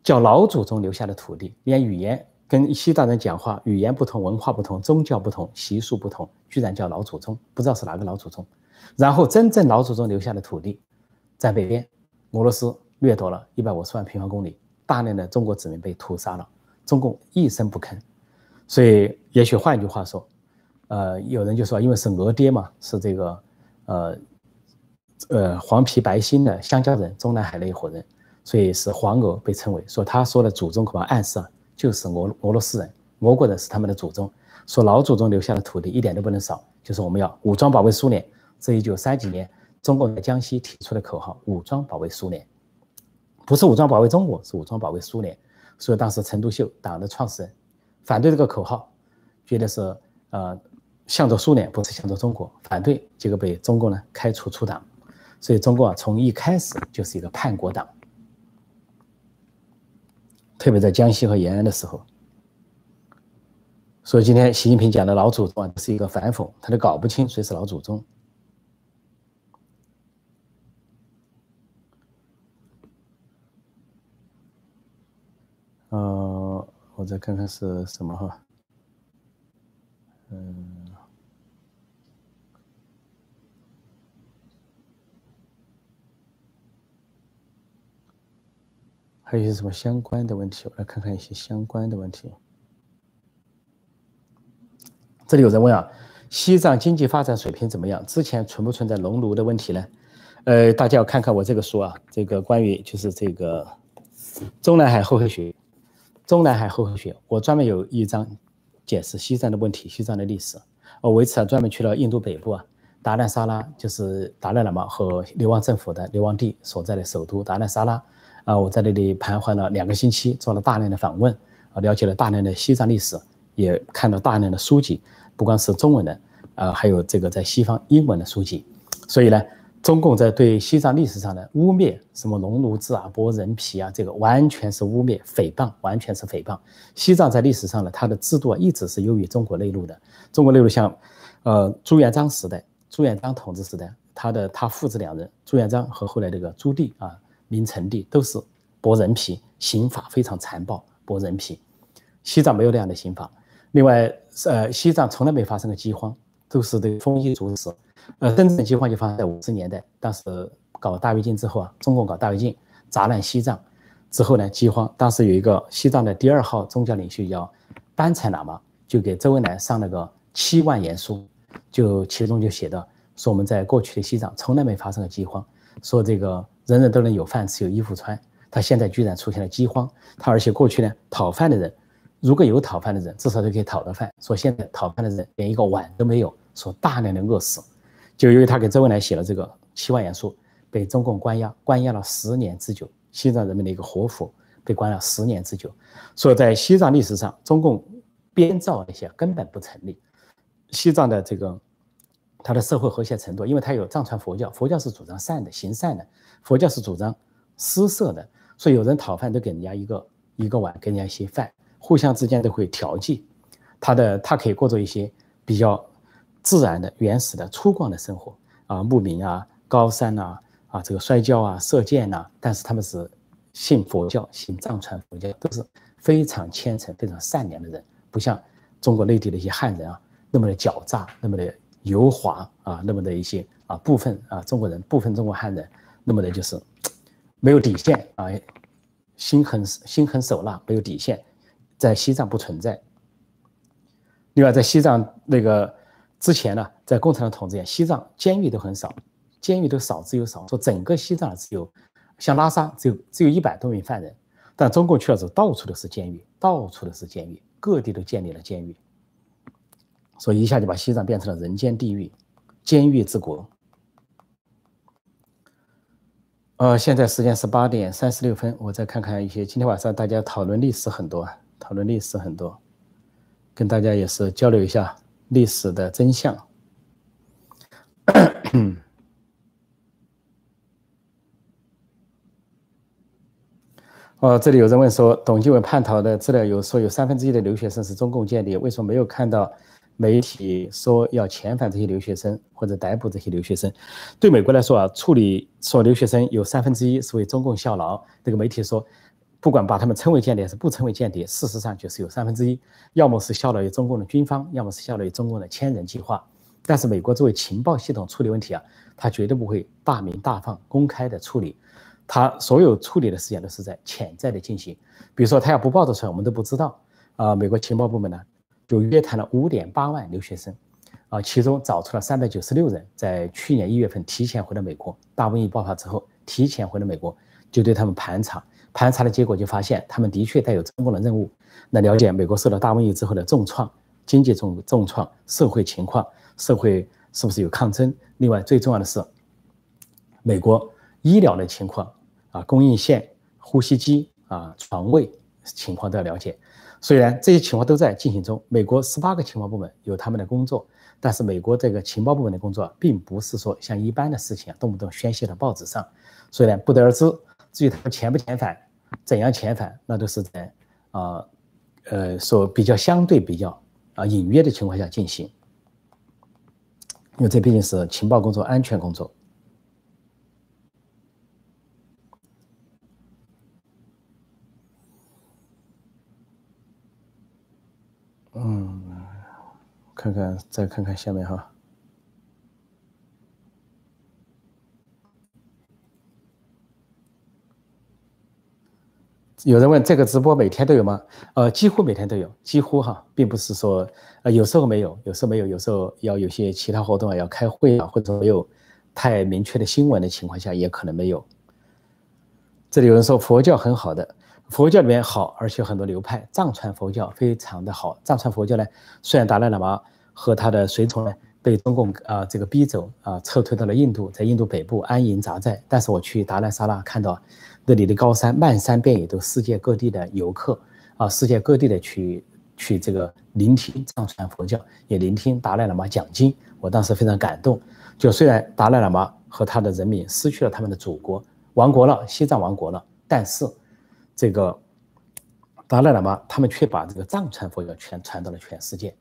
[SPEAKER 1] 叫老祖宗留下的土地，连语言跟西藏人讲话语言不同，文化不同，宗教不同，习俗不同，居然叫老祖宗，不知道是哪个老祖宗。然后真正老祖宗留下的土地，在北边，俄罗斯掠夺了一百五十万平方公里。大量的中国子民被屠杀了，中共一声不吭，所以也许换一句话说，呃，有人就说，因为是俄爹嘛，是这个，呃，呃，黄皮白心的香蕉人，中南海那一伙人，所以是黄俄被称为，说他说的祖宗恐怕暗示啊，就是俄俄罗斯人，俄国人是他们的祖宗，说老祖宗留下的土地一点都不能少，就是我们要武装保卫苏联，这一九三几年中共在江西提出的口号，武装保卫苏联。不是武装保卫中国，是武装保卫苏联。所以当时陈独秀党的创始人反对这个口号，觉得是呃向着苏联，不是向着中国，反对，结果被中共呢开除出党。所以中共啊从一开始就是一个叛国党，特别在江西和延安的时候。所以今天习近平讲的老祖宗啊是一个反讽，他都搞不清谁是老祖宗。呃，我再看看是什么哈，嗯，还有一些什么相关的问题，我来看看一些相关的问题。这里有人问啊，西藏经济发展水平怎么样？之前存不存在农奴的问题呢？呃，大家要看看我这个书啊，这个关于就是这个中南海后黑学。中南海后黑学，我专门有一章解释西藏的问题，西藏的历史。我为此啊专门去了印度北部啊，达赖萨拉就是达赖喇嘛和流亡政府的流亡地所在的首都达赖萨拉啊，我在那里盘桓了两个星期，做了大量的访问啊，了解了大量的西藏历史，也看了大量的书籍，不光是中文的啊，还有这个在西方英文的书籍，所以呢。中共在对西藏历史上的污蔑，什么农奴制啊、剥人皮啊，这个完全是污蔑、诽谤，完全是诽谤。西藏在历史上呢，它的制度啊一直是优于中国内陆的。中国内陆像，呃，朱元璋时代，朱元璋统治时代，他的他父子两人，朱元璋和后来这个朱棣啊，明成帝都是剥人皮，刑法非常残暴，剥人皮。西藏没有那样的刑法。另外，呃，西藏从来没发生过饥荒。都是这个丰衣足食。呃，真正饥荒就发生在五十年代，当时搞大跃进之后啊，中共搞大跃进，砸烂西藏之后呢，饥荒。当时有一个西藏的第二号宗教领袖叫班禅喇嘛，就给周恩来上了个七万言书，就其中就写到说我们在过去的西藏从来没发生过饥荒，说这个人人都能有饭吃有衣服穿，他现在居然出现了饥荒。他而且过去呢讨饭的人，如果有讨饭的人，至少都可以讨到饭，说现在讨饭的人连一个碗都没有，说大量的饿死。就因为他给周恩来写了这个七万言书，被中共关押，关押了十年之久。西藏人民的一个活佛被关了十年之久，所以在西藏历史上，中共编造那些根本不成立。西藏的这个它的社会和谐程度，因为它有藏传佛教，佛教是主张善的、行善的，佛教是主张施舍的，所以有人讨饭都给人家一个一个碗，给人家一些饭，互相之间都会调剂。他的他可以过着一些比较。自然的、原始的、粗犷的生活啊，牧民啊，高山呐，啊，这个摔跤啊，射箭呐，但是他们是信佛教、信藏传佛教，都是非常虔诚、非常善良的人，不像中国内地的一些汉人啊，那么的狡诈，那么的油滑啊，那么的一些啊部分啊中国人、部分中国汉人，那么的就是没有底线啊，心狠心狠手辣，没有底线，在西藏不存在。另外，在西藏那个。之前呢，在共产党统治下，西藏监狱都很少，监狱都少之又少。说整个西藏只有，像拉萨只有只有一百多名犯人，但中共去了之后，到处都是监狱，到处都是监狱，各地都建立了监狱，所以一下就把西藏变成了人间地狱，监狱之国。呃，现在时间是八点三十六分，我再看看一些。今天晚上大家讨论历史很多，讨论历史很多，跟大家也是交流一下。历史的真相。*coughs* 哦，这里有人问说，董继伟叛逃的资料有说有三分之一的留学生是中共间谍，为什么没有看到媒体说要遣返这些留学生或者逮捕这些留学生？对美国来说啊，处理说留学生有三分之一是为中共效劳，这个媒体说。不管把他们称为间谍还是不称为间谍，事实上就是有三分之一，要么是效劳于中共的军方，要么是效劳于中共的千人计划。但是美国作为情报系统处理问题啊，他绝对不会大明大放、公开的处理，他所有处理的事情都是在潜在的进行。比如说他要不报道出来，我们都不知道。啊，美国情报部门呢就约谈了五点八万留学生，啊，其中找出了三百九十六人在去年一月份提前回了美国，大瘟疫爆发之后提前回了美国，就对他们盘查。盘查的结果就发现，他们的确带有中共的任务，那了解美国受到大瘟疫之后的重创、经济重重创、社会情况，社会是不是有抗争？另外，最重要的是，美国医疗的情况啊，供应线、呼吸机啊、床位情况都要了解。虽然这些情况都在进行中，美国十八个情报部门有他们的工作，但是美国这个情报部门的工作，并不是说像一般的事情啊，动不动宣泄到报纸上，所以呢，不得而知。至于他们遣不遣返，怎样遣返，那都是在啊，呃，所比较相对比较啊隐约的情况下进行，因为这毕竟是情报工作、安全工作。嗯，看看，再看看下面哈。有人问这个直播每天都有吗？呃，几乎每天都有，几乎哈，并不是说呃有时候没有，有时候没有，有时候要有些其他活动啊，要开会啊，或者没有太明确的新闻的情况下，也可能没有。这里有人说佛教很好的，佛教里面好，而且很多流派，藏传佛教非常的好。藏传佛教呢，虽然达赖喇嘛和他的随从呢被中共啊这个逼走啊撤退到了印度，在印度北部安营扎寨，但是我去达赖萨拉看到。这里的高山漫山遍野都世界各地的游客啊，世界各地的去去这个聆听藏传佛教，也聆听达赖喇嘛讲经。我当时非常感动。就虽然达赖喇嘛和他的人民失去了他们的祖国，亡国了，西藏亡国了，但是这个达赖喇嘛他们却把这个藏传佛教全传到了全世界。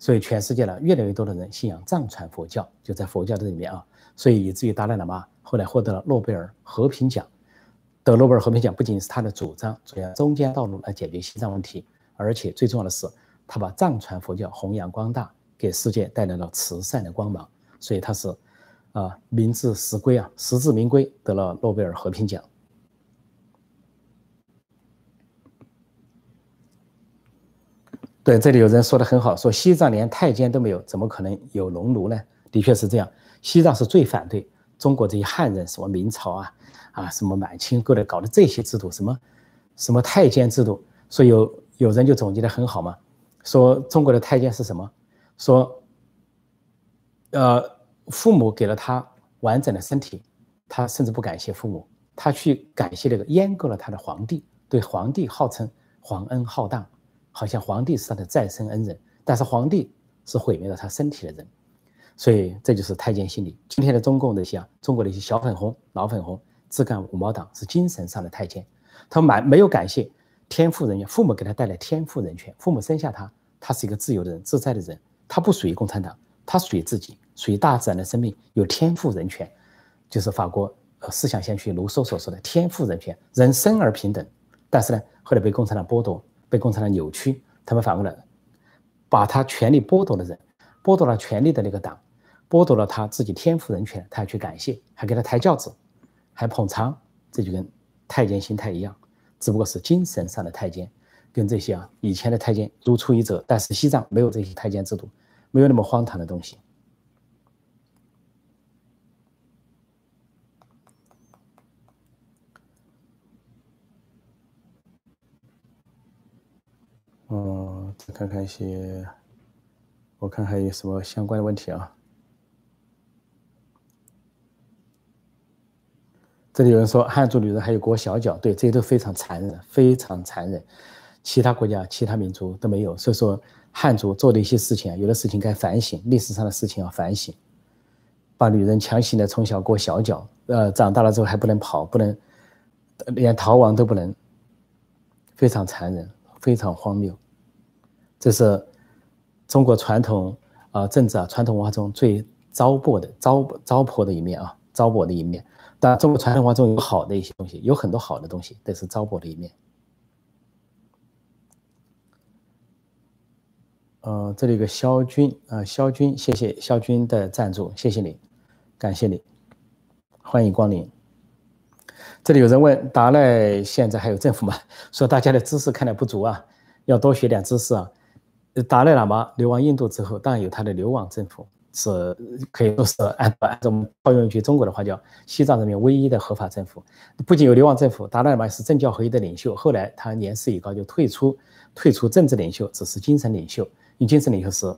[SPEAKER 1] 所以全世界呢，越来越多的人信仰藏传佛教，就在佛教这里面啊。所以以至于达赖喇嘛后来获得了诺贝尔和平奖。得诺贝尔和平奖不仅是他的主张，走中间道路来解决西藏问题，而且最重要的是，他把藏传佛教弘扬光大，给。世界带来了慈善的光芒，所以他是啊，名至实归啊，实至名归，得了诺贝尔和平奖。对，这里有人说的很好，说西藏连太监都没有，怎么可能有农奴呢？的确是这样，西藏是最反对中国这些汉人，什么明朝啊啊，什么满清过来搞的这些制度，什么什么太监制度。所以有有人就总结的很好嘛，说中国的太监是什么？说，呃，父母给了他完整的身体，他甚至不感谢父母，他去感谢那个阉割了他的皇帝，对皇帝号称皇恩浩荡。好像皇帝是他的再生恩人，但是皇帝是毁灭了他身体的人，所以这就是太监心理。今天的中共的一些中国的一些小粉红、老粉红、自干五毛党是精神上的太监，他满没有感谢天赋人权，父母给他带来天赋人权，父母生下他，他是一个自由的人、自在的人，他不属于共产党，他属于自己，属于大自然的生命，有天赋人权，就是法国呃思想先驱卢梭所说的天赋人权，人生而平等，但是呢，后来被共产党剥夺。被共产党扭曲，他们反过来把他权力剥夺的人，剥夺了权力的那个党，剥夺了他自己天赋人权，他要去感谢，还给他抬轿子，还捧场，这就跟太监心态一样，只不过是精神上的太监，跟这些啊以前的太监如出一辙。但是西藏没有这些太监制度，没有那么荒唐的东西。嗯，再看看一些，我看还有什么相关的问题啊？这里有人说汉族女人还有裹小脚，对，这些都非常残忍，非常残忍。其他国家、其他民族都没有，所以说汉族做的一些事情，有的事情该反省，历史上的事情要反省。把女人强行的从小裹小脚，呃，长大了之后还不能跑，不能连逃亡都不能，非常残忍，非常荒谬。这是中国传统啊政治啊传统文化中最糟粕的糟糟粕的一面啊糟粕的一面。当然，中国传统文化中有好的一些东西，有很多好的东西，但是糟粕的一面。呃，这里有个肖军啊，肖军，谢谢肖军的赞助，谢谢你，感谢你，欢迎光临。这里有人问达赖现在还有政府吗？说大家的知识看来不足啊，要多学点知识啊。达赖喇嘛流亡印度之后，当然有他的流亡政府，是可以说是按照按照我们套用一句中国的话叫西藏人民唯一的合法政府。不仅有流亡政府，达赖喇嘛是政教合一的领袖。后来他年事已高，就退出，退出政治领袖，只是精神领袖。因为精神领袖是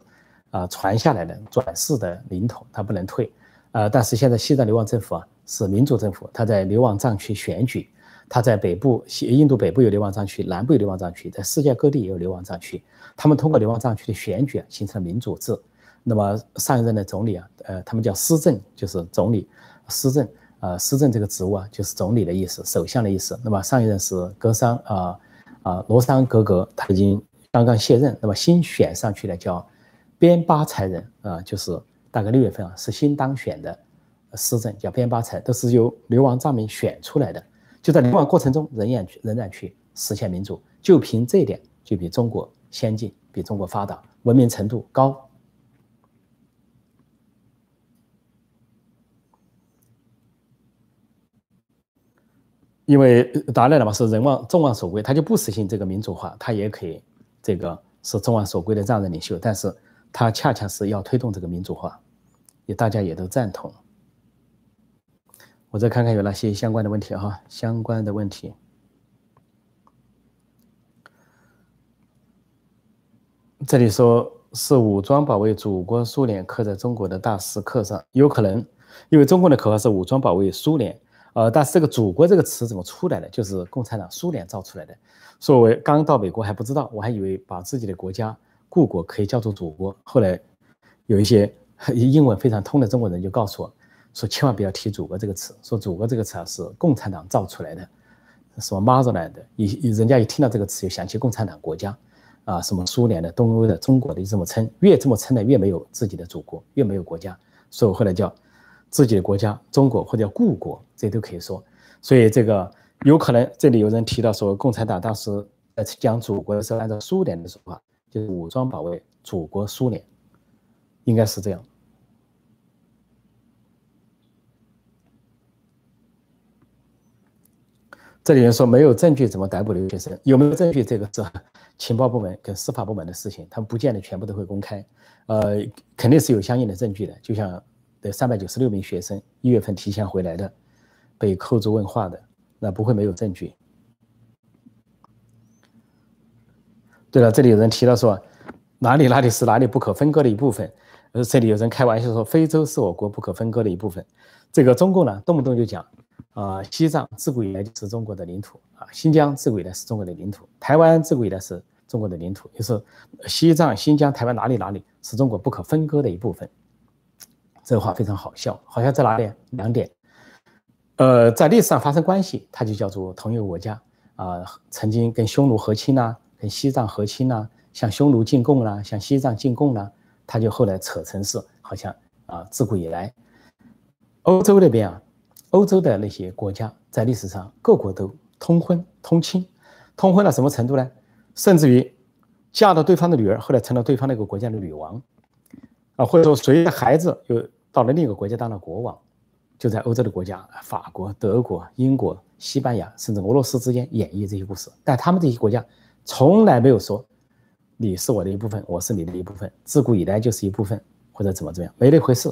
[SPEAKER 1] 啊传下来的转世的灵统，他不能退。呃，但是现在西藏流亡政府啊是民主政府，他在流亡藏区选举。他在北部、西印度北部有流亡藏区，南部有流亡藏区，在世界各地也有流亡藏区。他们通过流亡藏区的选举形成了民主制。那么上一任的总理啊，呃，他们叫施政，就是总理。施政，呃，施政这个职务啊，就是总理的意思，首相的意思。那么上一任是格桑啊啊罗桑格格，他已经刚刚卸任。那么新选上去的叫边巴才人啊，就是大概六月份啊，是新当选的施政，叫边巴才，都是由流亡藏民选出来的。就在流亡过程中，仍然仍然去实现民主，就凭这一点，就比中国先进，比中国发达，文明程度高。因为达赖喇嘛是人望众望所归，他就不实行这个民主化，他也可以这个是众望所归的藏人领袖，但是他恰恰是要推动这个民主化，也大家也都赞同。我再看看有哪些相关的问题哈，相关的问题。这里说是武装保卫祖国苏联刻在中国的大石刻上，有可能，因为中国的口号是武装保卫苏联，呃，但是这个“祖国”这个词怎么出来的？就是共产党苏联造出来的。说我刚到美国还不知道，我还以为把自己的国家故国可以叫做祖国。后来有一些 *laughs* 英文非常通的中国人就告诉我。说千万不要提“祖国”这个词，说“祖国”这个词啊是共产党造出来的，什么 motherland，一人家一听到这个词就想起共产党国家，啊，什么苏联的、东欧的、中国的，就这么称，越这么称的越没有自己的祖国，越没有国家，所以后来叫自己的国家中国或者叫故国，这都可以说。所以这个有可能这里有人提到说，共产党当时在讲祖国的时候，按照苏联的说法，就是武装保卫祖国苏联，应该是这样。这里人说没有证据怎么逮捕留学生？有没有证据？这个是情报部门跟司法部门的事情，他们不见得全部都会公开。呃，肯定是有相应的证据的。就像这三百九十六名学生一月份提前回来的，被扣住问话的，那不会没有证据。对了，这里有人提到说哪里哪里是哪里不可分割的一部分。呃，这里有人开玩笑说非洲是我国不可分割的一部分。这个中共呢，动不动就讲。啊，西藏自古以来就是中国的领土啊，新疆自古以来是中国的领土，台湾自古以来是中国的领土，就是西藏、新疆、台湾哪里哪里是中国不可分割的一部分。这话非常好笑，好像在哪里？两点，呃，在历史上发生关系，它就叫做同一个国家啊，曾经跟匈奴和亲呐，跟西藏和亲呐，向匈奴进贡啦，向西藏进贡啦，它就后来扯成是好像啊，自古以来，欧洲那边啊。欧洲的那些国家在历史上各国都通婚通亲，通婚到什么程度呢？甚至于嫁到对方的女儿，后来成了对方那个国家的女王，啊，或者说谁的孩子又到了另一个国家当了国王，就在欧洲的国家，法国、德国、英国、西班牙，甚至俄罗斯之间演绎这些故事。但他们这些国家从来没有说你是我的一部分，我是你的一部分，自古以来就是一部分，或者怎么怎么样，没那回事，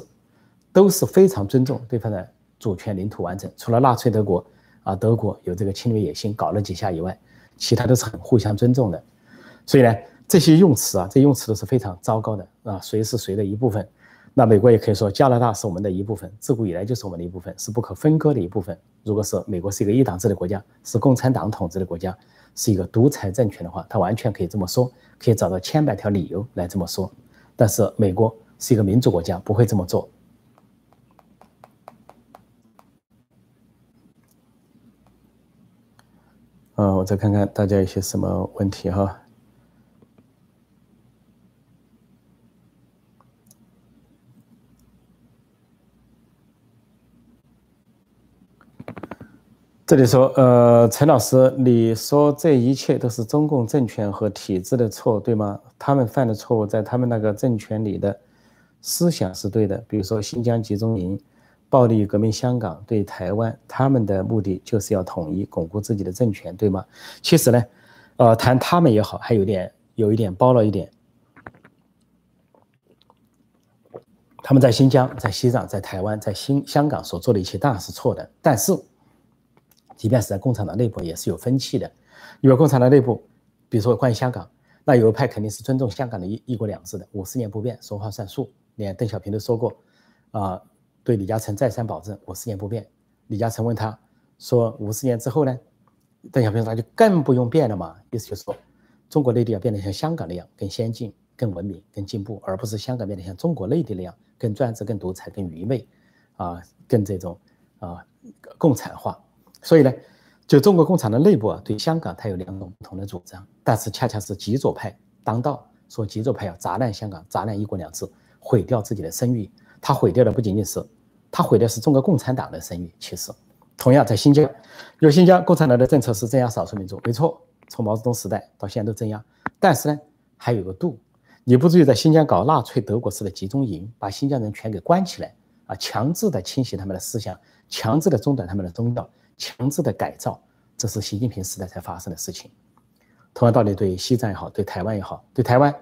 [SPEAKER 1] 都是非常尊重对方的。主权领土完整，除了纳粹德国啊，德国有这个侵略野心，搞了几下以外，其他都是很互相尊重的。所以呢，这些用词啊，这用词都是非常糟糕的啊。谁是谁的一部分？那美国也可以说加拿大是我们的一部分，自古以来就是我们的一部分，是不可分割的一部分。如果是美国是一个一党制的国家，是共产党统治的国家，是一个独裁政权的话，他完全可以这么说，可以找到千百条理由来这么说。但是美国是一个民主国家，不会这么做。啊，我再看看大家有些什么问题哈。这里说，呃，陈老师，你说这一切都是中共政权和体制的错，对吗？他们犯的错误，在他们那个政权里的思想是对的，比如说新疆集中营。暴力革命，香港对台湾，他们的目的就是要统一、巩固自己的政权，对吗？其实呢，呃，谈他们也好，还有点有一点包了一点。他们在新疆、在西藏、在台湾、在新香港所做的一切当然是错的，但是，即便是在共产党内部也是有分歧的。因为共产党内部，比如说关于香港，那有一派肯定是尊重香港的一一国两制的，五十年不变，说话算数。连邓小平都说过，啊。对李嘉诚再三保证五十年不变。李嘉诚问他说：“五十年之后呢？”邓小平说：“那就更不用变了嘛。”意思就是说，中国内地要变得像香港那样更先进、更文明、更进步，而不是香港变得像中国内地那样更专制、更独裁、更愚昧，啊，更这种啊共产化。所以呢，就中国共产党内部啊，对香港它有两种不同的主张，但是恰恰是极左派当道，说极左派要砸烂香港、砸烂一国两制，毁掉自己的声誉。他毁掉的不仅仅是。他毁的是中国共产党的声誉。其实，同样在新疆，有新疆共产党的政策是镇压少数民族，没错，从毛泽东时代到现在都镇压。但是呢，还有个度，你不至于在新疆搞纳粹德国式的集中营，把新疆人全给关起来啊，强制的清洗他们的思想，强制的中断他们的宗教，强制的改造，这是习近平时代才发生的事情。同样道理，对西藏也好，对台湾也好，对台湾，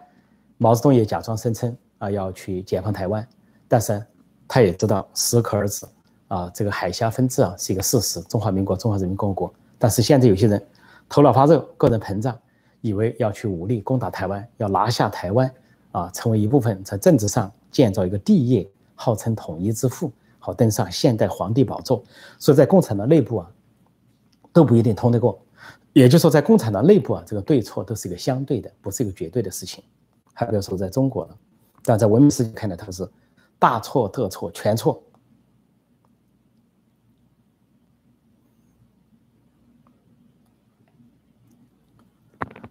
[SPEAKER 1] 毛泽东也假装声称啊要去解放台湾，但是。他也知道适可而止，啊，这个海峡分治啊是一个事实，中华民国、中华人民共和国。但是现在有些人头脑发热，个人膨胀，以为要去武力攻打台湾，要拿下台湾，啊，成为一部分，在政治上建造一个帝业，号称统一之父，好登上现代皇帝宝座。所以在共产党内部啊，都不一定通得过。也就是说，在共产党内部啊，这个对错都是一个相对的，不是一个绝对的事情。还不要说在中国了，但在文明世界看来，它是。大错特错，全错。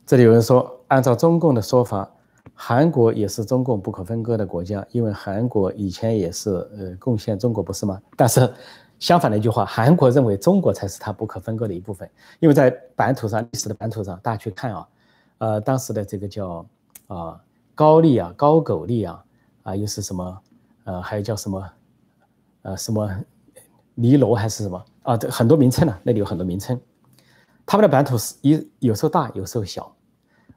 [SPEAKER 1] 这里有人说，按照中共的说法，韩国也是中共不可分割的国家，因为韩国以前也是呃贡献中国，不是吗？但是相反的一句话，韩国认为中国才是它不可分割的一部分，因为在版图上，历史的版图上，大家去看啊，呃，当时的这个叫啊高丽啊、高句丽啊。啊，又是什么？呃，还有叫什么？呃，什么尼罗还是什么？啊，这很多名称呢，那里有很多名称。他们的版图是一有时候大，有时候小。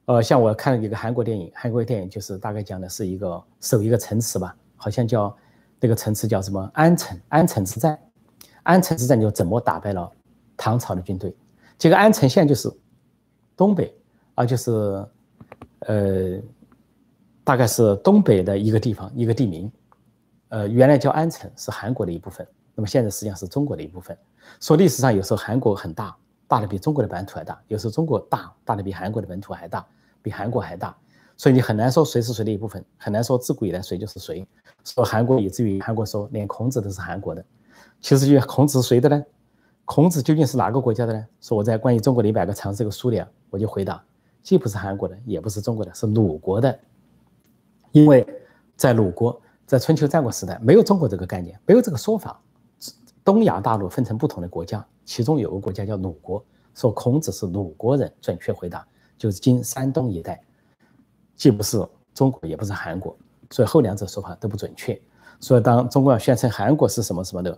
[SPEAKER 1] 呃，像我看了一个韩国电影，韩国电影就是大概讲的是一个守一个城池吧，好像叫那个城池叫什么安城，安城之战。安城之战就怎么打败了唐朝的军队？这个安城县就是东北，啊，就是呃，大概是东北的一个地方，一个地名。呃，原来叫安城，是韩国的一部分，那么现在实际上是中国的一部分。说历史上有时候韩国很大，大的比中国的版图还大；有时候中国大，大的比韩国的本土还大。比韩国还大，所以你很难说谁是谁的一部分，很难说自古以来谁就是谁。说韩国以至于韩国说连孔子都是韩国的，其实就孔子是谁的呢？孔子究竟是哪个国家的呢？说我在关于中国的一百个常识这个书里啊，我就回答，既不是韩国的，也不是中国的，是鲁国的。因为在鲁国，在春秋战国时代没有中国这个概念，没有这个说法。东亚大陆分成不同的国家，其中有个国家叫鲁国，说孔子是鲁国人，准确回答。就是今山东一带，既不是中国，也不是韩国，所以后两者说法都不准确。所以当中共要宣称韩国是什么什么的，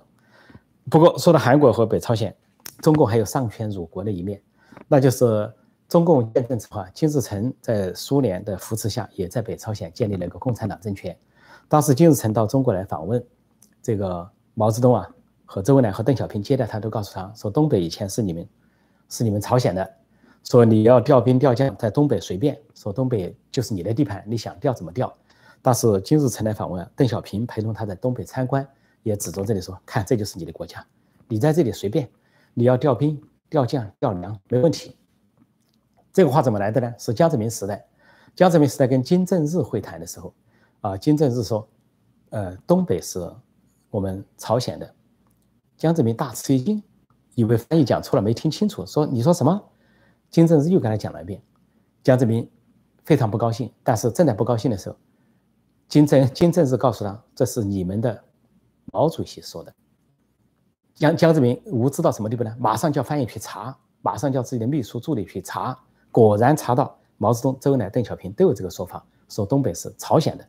[SPEAKER 1] 不过说到韩国和北朝鲜，中共还有丧权辱国的一面，那就是中共建政之后，金日成在苏联的扶持下，也在北朝鲜建立了一个共产党政权。当时金日成到中国来访问，这个毛泽东啊和周恩来和邓小平接待他，都告诉他说，东北以前是你们，是你们朝鲜的。说你要调兵调将在东北随便，说东北就是你的地盘，你想调怎么调。但是金日成来访问，邓小平陪同他在东北参观，也指着这里说：“看，这就是你的国家，你在这里随便，你要调兵调将调粮没问题。”这个话怎么来的呢？是江泽民时代，江泽民时代跟金正日会谈的时候，啊，金正日说：“呃，东北是我们朝鲜的。”江泽民大吃一惊，以为翻译讲错了，没听清楚，说：“你说什么？”金正日又跟他讲了一遍，江泽民非常不高兴。但是正在不高兴的时候，金正金正日告诉他：“这是你们的毛主席说的。”江江泽民无知到什么地步呢？马上叫翻译去查，马上叫自己的秘书助理去查，果然查到毛泽东、周恩来、邓小平都有这个说法，说东北是朝鲜的，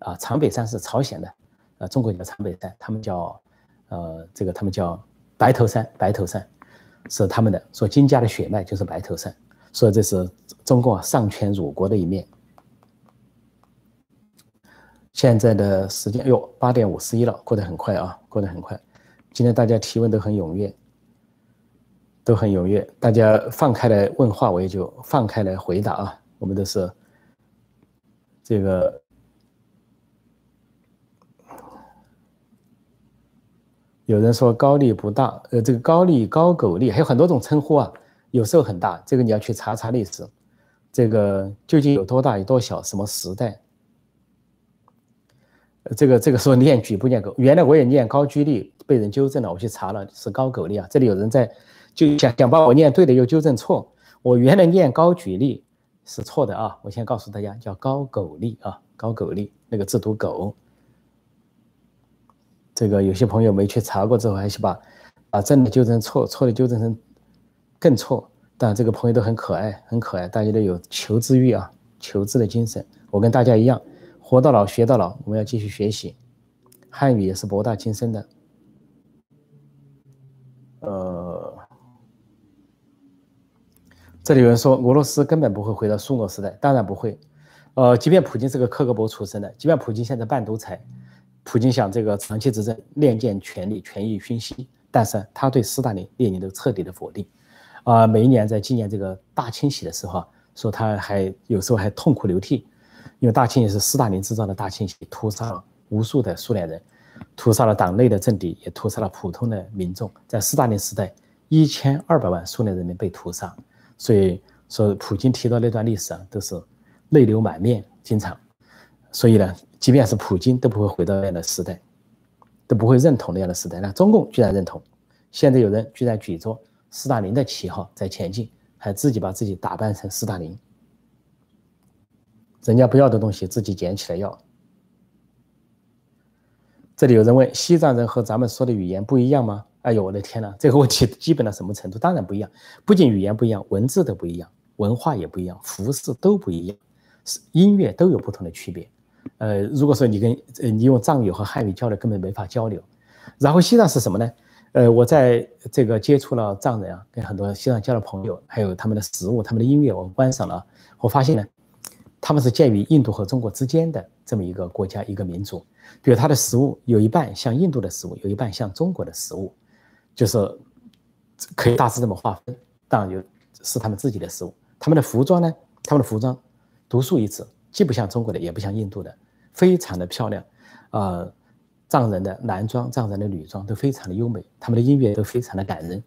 [SPEAKER 1] 啊，长北山是朝鲜的，呃，中国叫长北山，他们叫，呃，这个他们叫白头山，白头山。是他们的说金家的血脉就是白头山，所以这是中共啊丧权辱国的一面。现在的时间，哟，八点五十一了，过得很快啊，过得很快。今天大家提问都很踊跃，都很踊跃，大家放开来问话，我也就放开来回答啊。我们都是这个。有人说高丽不大，呃，这个高丽、高句丽还有很多种称呼啊，有时候很大，这个你要去查查历史，这个究竟有多大、有多小，什么时代？这个这个说念举不念狗，原来我也念高句丽，被人纠正了，我去查了是高句丽啊。这里有人在就想想把我念对的又纠正错，我原来念高句丽是错的啊，我先告诉大家叫高句丽啊，高句丽那个字读狗。这个有些朋友没去查过之后，还是把把正的纠正错，错的纠正成更错。但这个朋友都很可爱，很可爱，大家都有求知欲啊，求知的精神。我跟大家一样，活到老学到老，我们要继续学习。汉语也是博大精深的。呃，这里有人说俄罗斯根本不会回到苏俄时代，当然不会。呃，即便普京是个克格勃出身的，即便普京现在半独裁。普京想这个长期执政，练剑权力，权益熏心，但是他对斯大林、列宁都彻底的否定。啊，每一年在纪念这个大清洗的时候，说他还有时候还痛哭流涕，因为大清洗是斯大林制造的大清洗，屠杀了无数的苏联人，屠杀了党内的政敌，也屠杀了普通的民众。在斯大林时代，一千二百万苏联人民被屠杀，所以说普京提到那段历史啊，都是泪流满面，经常。所以呢。即便是普京都不会回到那样的时代，都不会认同那样的时代。那中共居然认同，现在有人居然举着斯大林的旗号在前进，还自己把自己打扮成斯大林。人家不要的东西自己捡起来要。这里有人问：西藏人和咱们说的语言不一样吗？哎呦，我的天呐，这个问题基本到什么程度？当然不一样，不仅语言不一样，文字都不一样，文化也不一样，服饰都不一样，音乐都有不同的区别。呃，如果说你跟呃你用藏语和汉语交流，根本没法交流。然后西藏是什么呢？呃，我在这个接触了藏人啊，跟很多西藏交了朋友，还有他们的食物、他们的音乐，我观赏了，我发现呢，他们是介于印度和中国之间的这么一个国家、一个民族。比如他的食物有一半像印度的食物，有一半像中国的食物，就是可以大致这么划分。当然有是他们自己的食物。他们的服装呢，他们的服装独树一帜，既不像中国的，也不像印度的，非常的漂亮，呃。藏人的男装、藏人的女装都非常的优美，他们的音乐都非常的感人。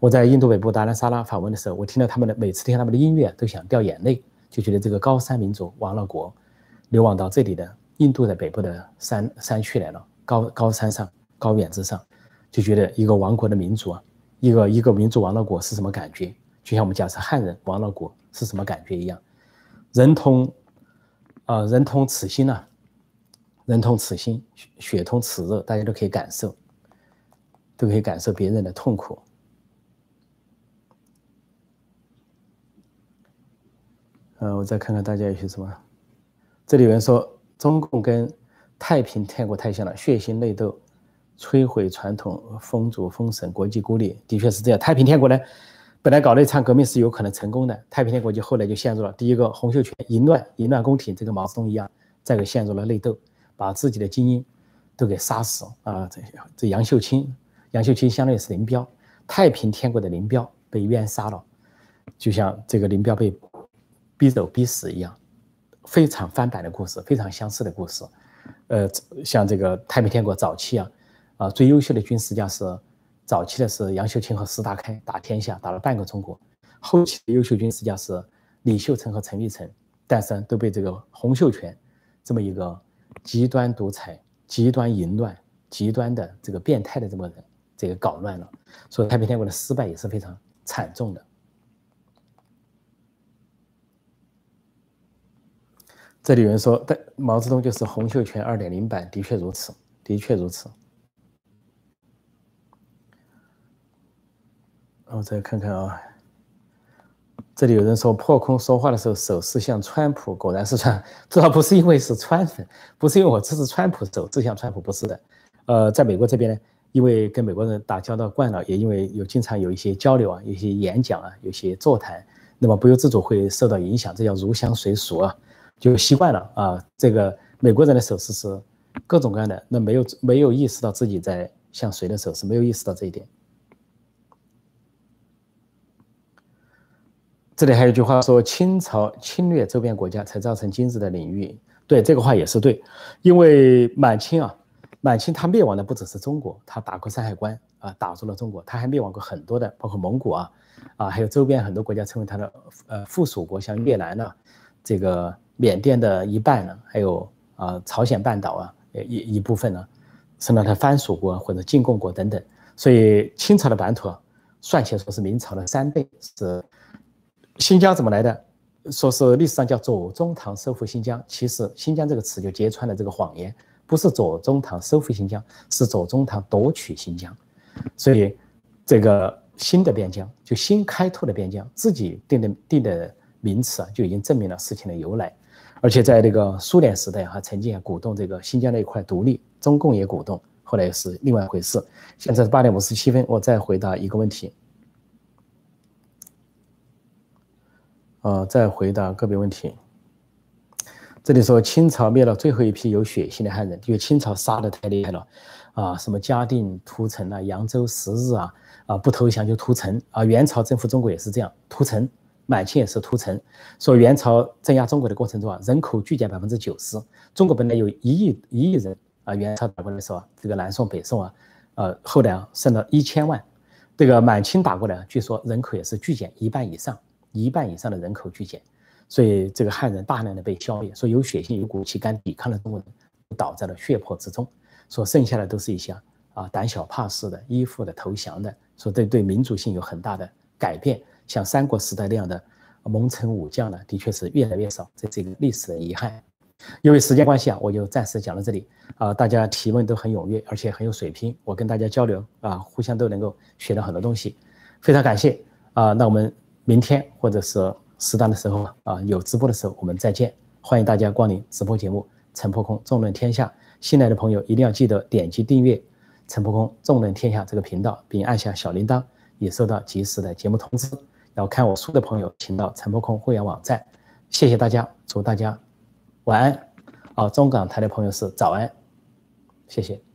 [SPEAKER 1] 我在印度北部达兰萨拉访问的时候，我听到他们的每次听他们的音乐都想掉眼泪，就觉得这个高山民族亡了国，流亡到这里的印度的北部的山山区来了，高高山上、高原之上，就觉得一个亡国的民族啊，一个一个民族亡了国是什么感觉？就像我们假设汉人亡了国是什么感觉一样，人同，啊，人同此心呐。人同此心，血同此热，大家都可以感受，都可以感受别人的痛苦。嗯，我再看看大家有些什么。这里有人说，中共跟太平天国太像了，血腥内斗，摧毁传统，封祖封神，国际孤立，的确是这样。太平天国呢，本来搞了一场革命是有可能成功的，太平天国就后来就陷入了第一个洪秀全淫乱，淫乱宫廷，这个毛泽东一样，再个陷入了内斗。把自己的精英都给杀死啊！这这杨秀清，杨秀清相当于是林彪，太平天国的林彪被冤杀了，就像这个林彪被逼走逼死一样，非常翻版的故事，非常相似的故事。呃，像这个太平天国早期啊，啊最优秀的军事家是早期的是杨秀清和石达开打天下，打了半个中国。后期的优秀军事家是李秀成和陈玉成，但是都被这个洪秀全这么一个。极端独裁、极端淫乱、极端的这个变态的这么人，这个搞乱了，所以太平天国的失败也是非常惨重的。这里有人说，但毛泽东就是洪秀全二点零版，的确如此，的确如此。我再看看啊。这里有人说破空说话的时候手势像川普，果然是川，*laughs* 这倒不是因为是川粉，不是因为我支持川普手势像川普，不是的。呃，在美国这边呢，因为跟美国人打交道惯了，也因为有经常有一些交流啊，有些演讲啊，有些座谈，那么不由自主会受到影响，这叫入乡随俗啊，就习惯了啊。这个美国人的手势是各种各样的，那没有没有意识到自己在向谁的手势，没有意识到这一点。这里还有一句话说：“清朝侵略周边国家，才造成今日的领域。”对这个话也是对，因为满清啊，满清他灭亡的不只是中国，他打过山海关啊，打入了中国，他还灭亡过很多的，包括蒙古啊，啊，还有周边很多国家成为他的呃附属国，像越南呢，这个缅甸的一半呢，还有啊朝鲜半岛啊一一部分呢，成了他藩属国或者进贡国等等。所以清朝的版图啊，算起来说是明朝的三倍是。新疆怎么来的？说是历史上叫左宗棠收复新疆，其实“新疆”这个词就揭穿了这个谎言，不是左宗棠收复新疆，是左宗棠夺取新疆。所以，这个新的边疆，就新开拓的边疆，自己定的定的名词啊，就已经证明了事情的由来。而且在这个苏联时代哈，曾经也鼓动这个新疆那一块独立，中共也鼓动，后来是另外一回事。现在是八点五十七分，我再回答一个问题。呃，再回答个别问题。这里说清朝灭了最后一批有血性的汉人，因为清朝杀的太厉害了，啊，什么嘉定屠城啊，扬州十日啊，啊，不投降就屠城啊。元朝征服中国也是这样，屠城，满清也是屠城。说元朝镇压中国的过程中啊，人口剧减百分之九十。中国本来有一亿一亿人啊，元朝打过来的时候啊，这个南宋北宋啊，呃，后来啊剩了一千万。这个满清打过来，据说人口也是剧减一半以上。一半以上的人口巨减，所以这个汉人大量的被消灭，说有血性、有骨气、敢抵抗的中国人，倒在了血泊之中。说剩下的都是一些啊胆小怕事的、依附的、投降的。说这对民族性有很大的改变。像三国时代那样的蒙城武将呢，的确是越来越少，这是一个历史的遗憾。因为时间关系啊，我就暂时讲到这里啊。大家提问都很踊跃，而且很有水平，我跟大家交流啊，互相都能够学到很多东西，非常感谢啊。那我们。明天或者是适当的时候啊，有直播的时候我们再见，欢迎大家光临直播节目。陈破空纵论天下。新来的朋友一定要记得点击订阅陈破空纵论天下这个频道，并按下小铃铛，以收到及时的节目通知。要看我书的朋友，请到陈破空会员网站。谢谢大家，祝大家晚安。啊，中港台的朋友是早安，谢谢。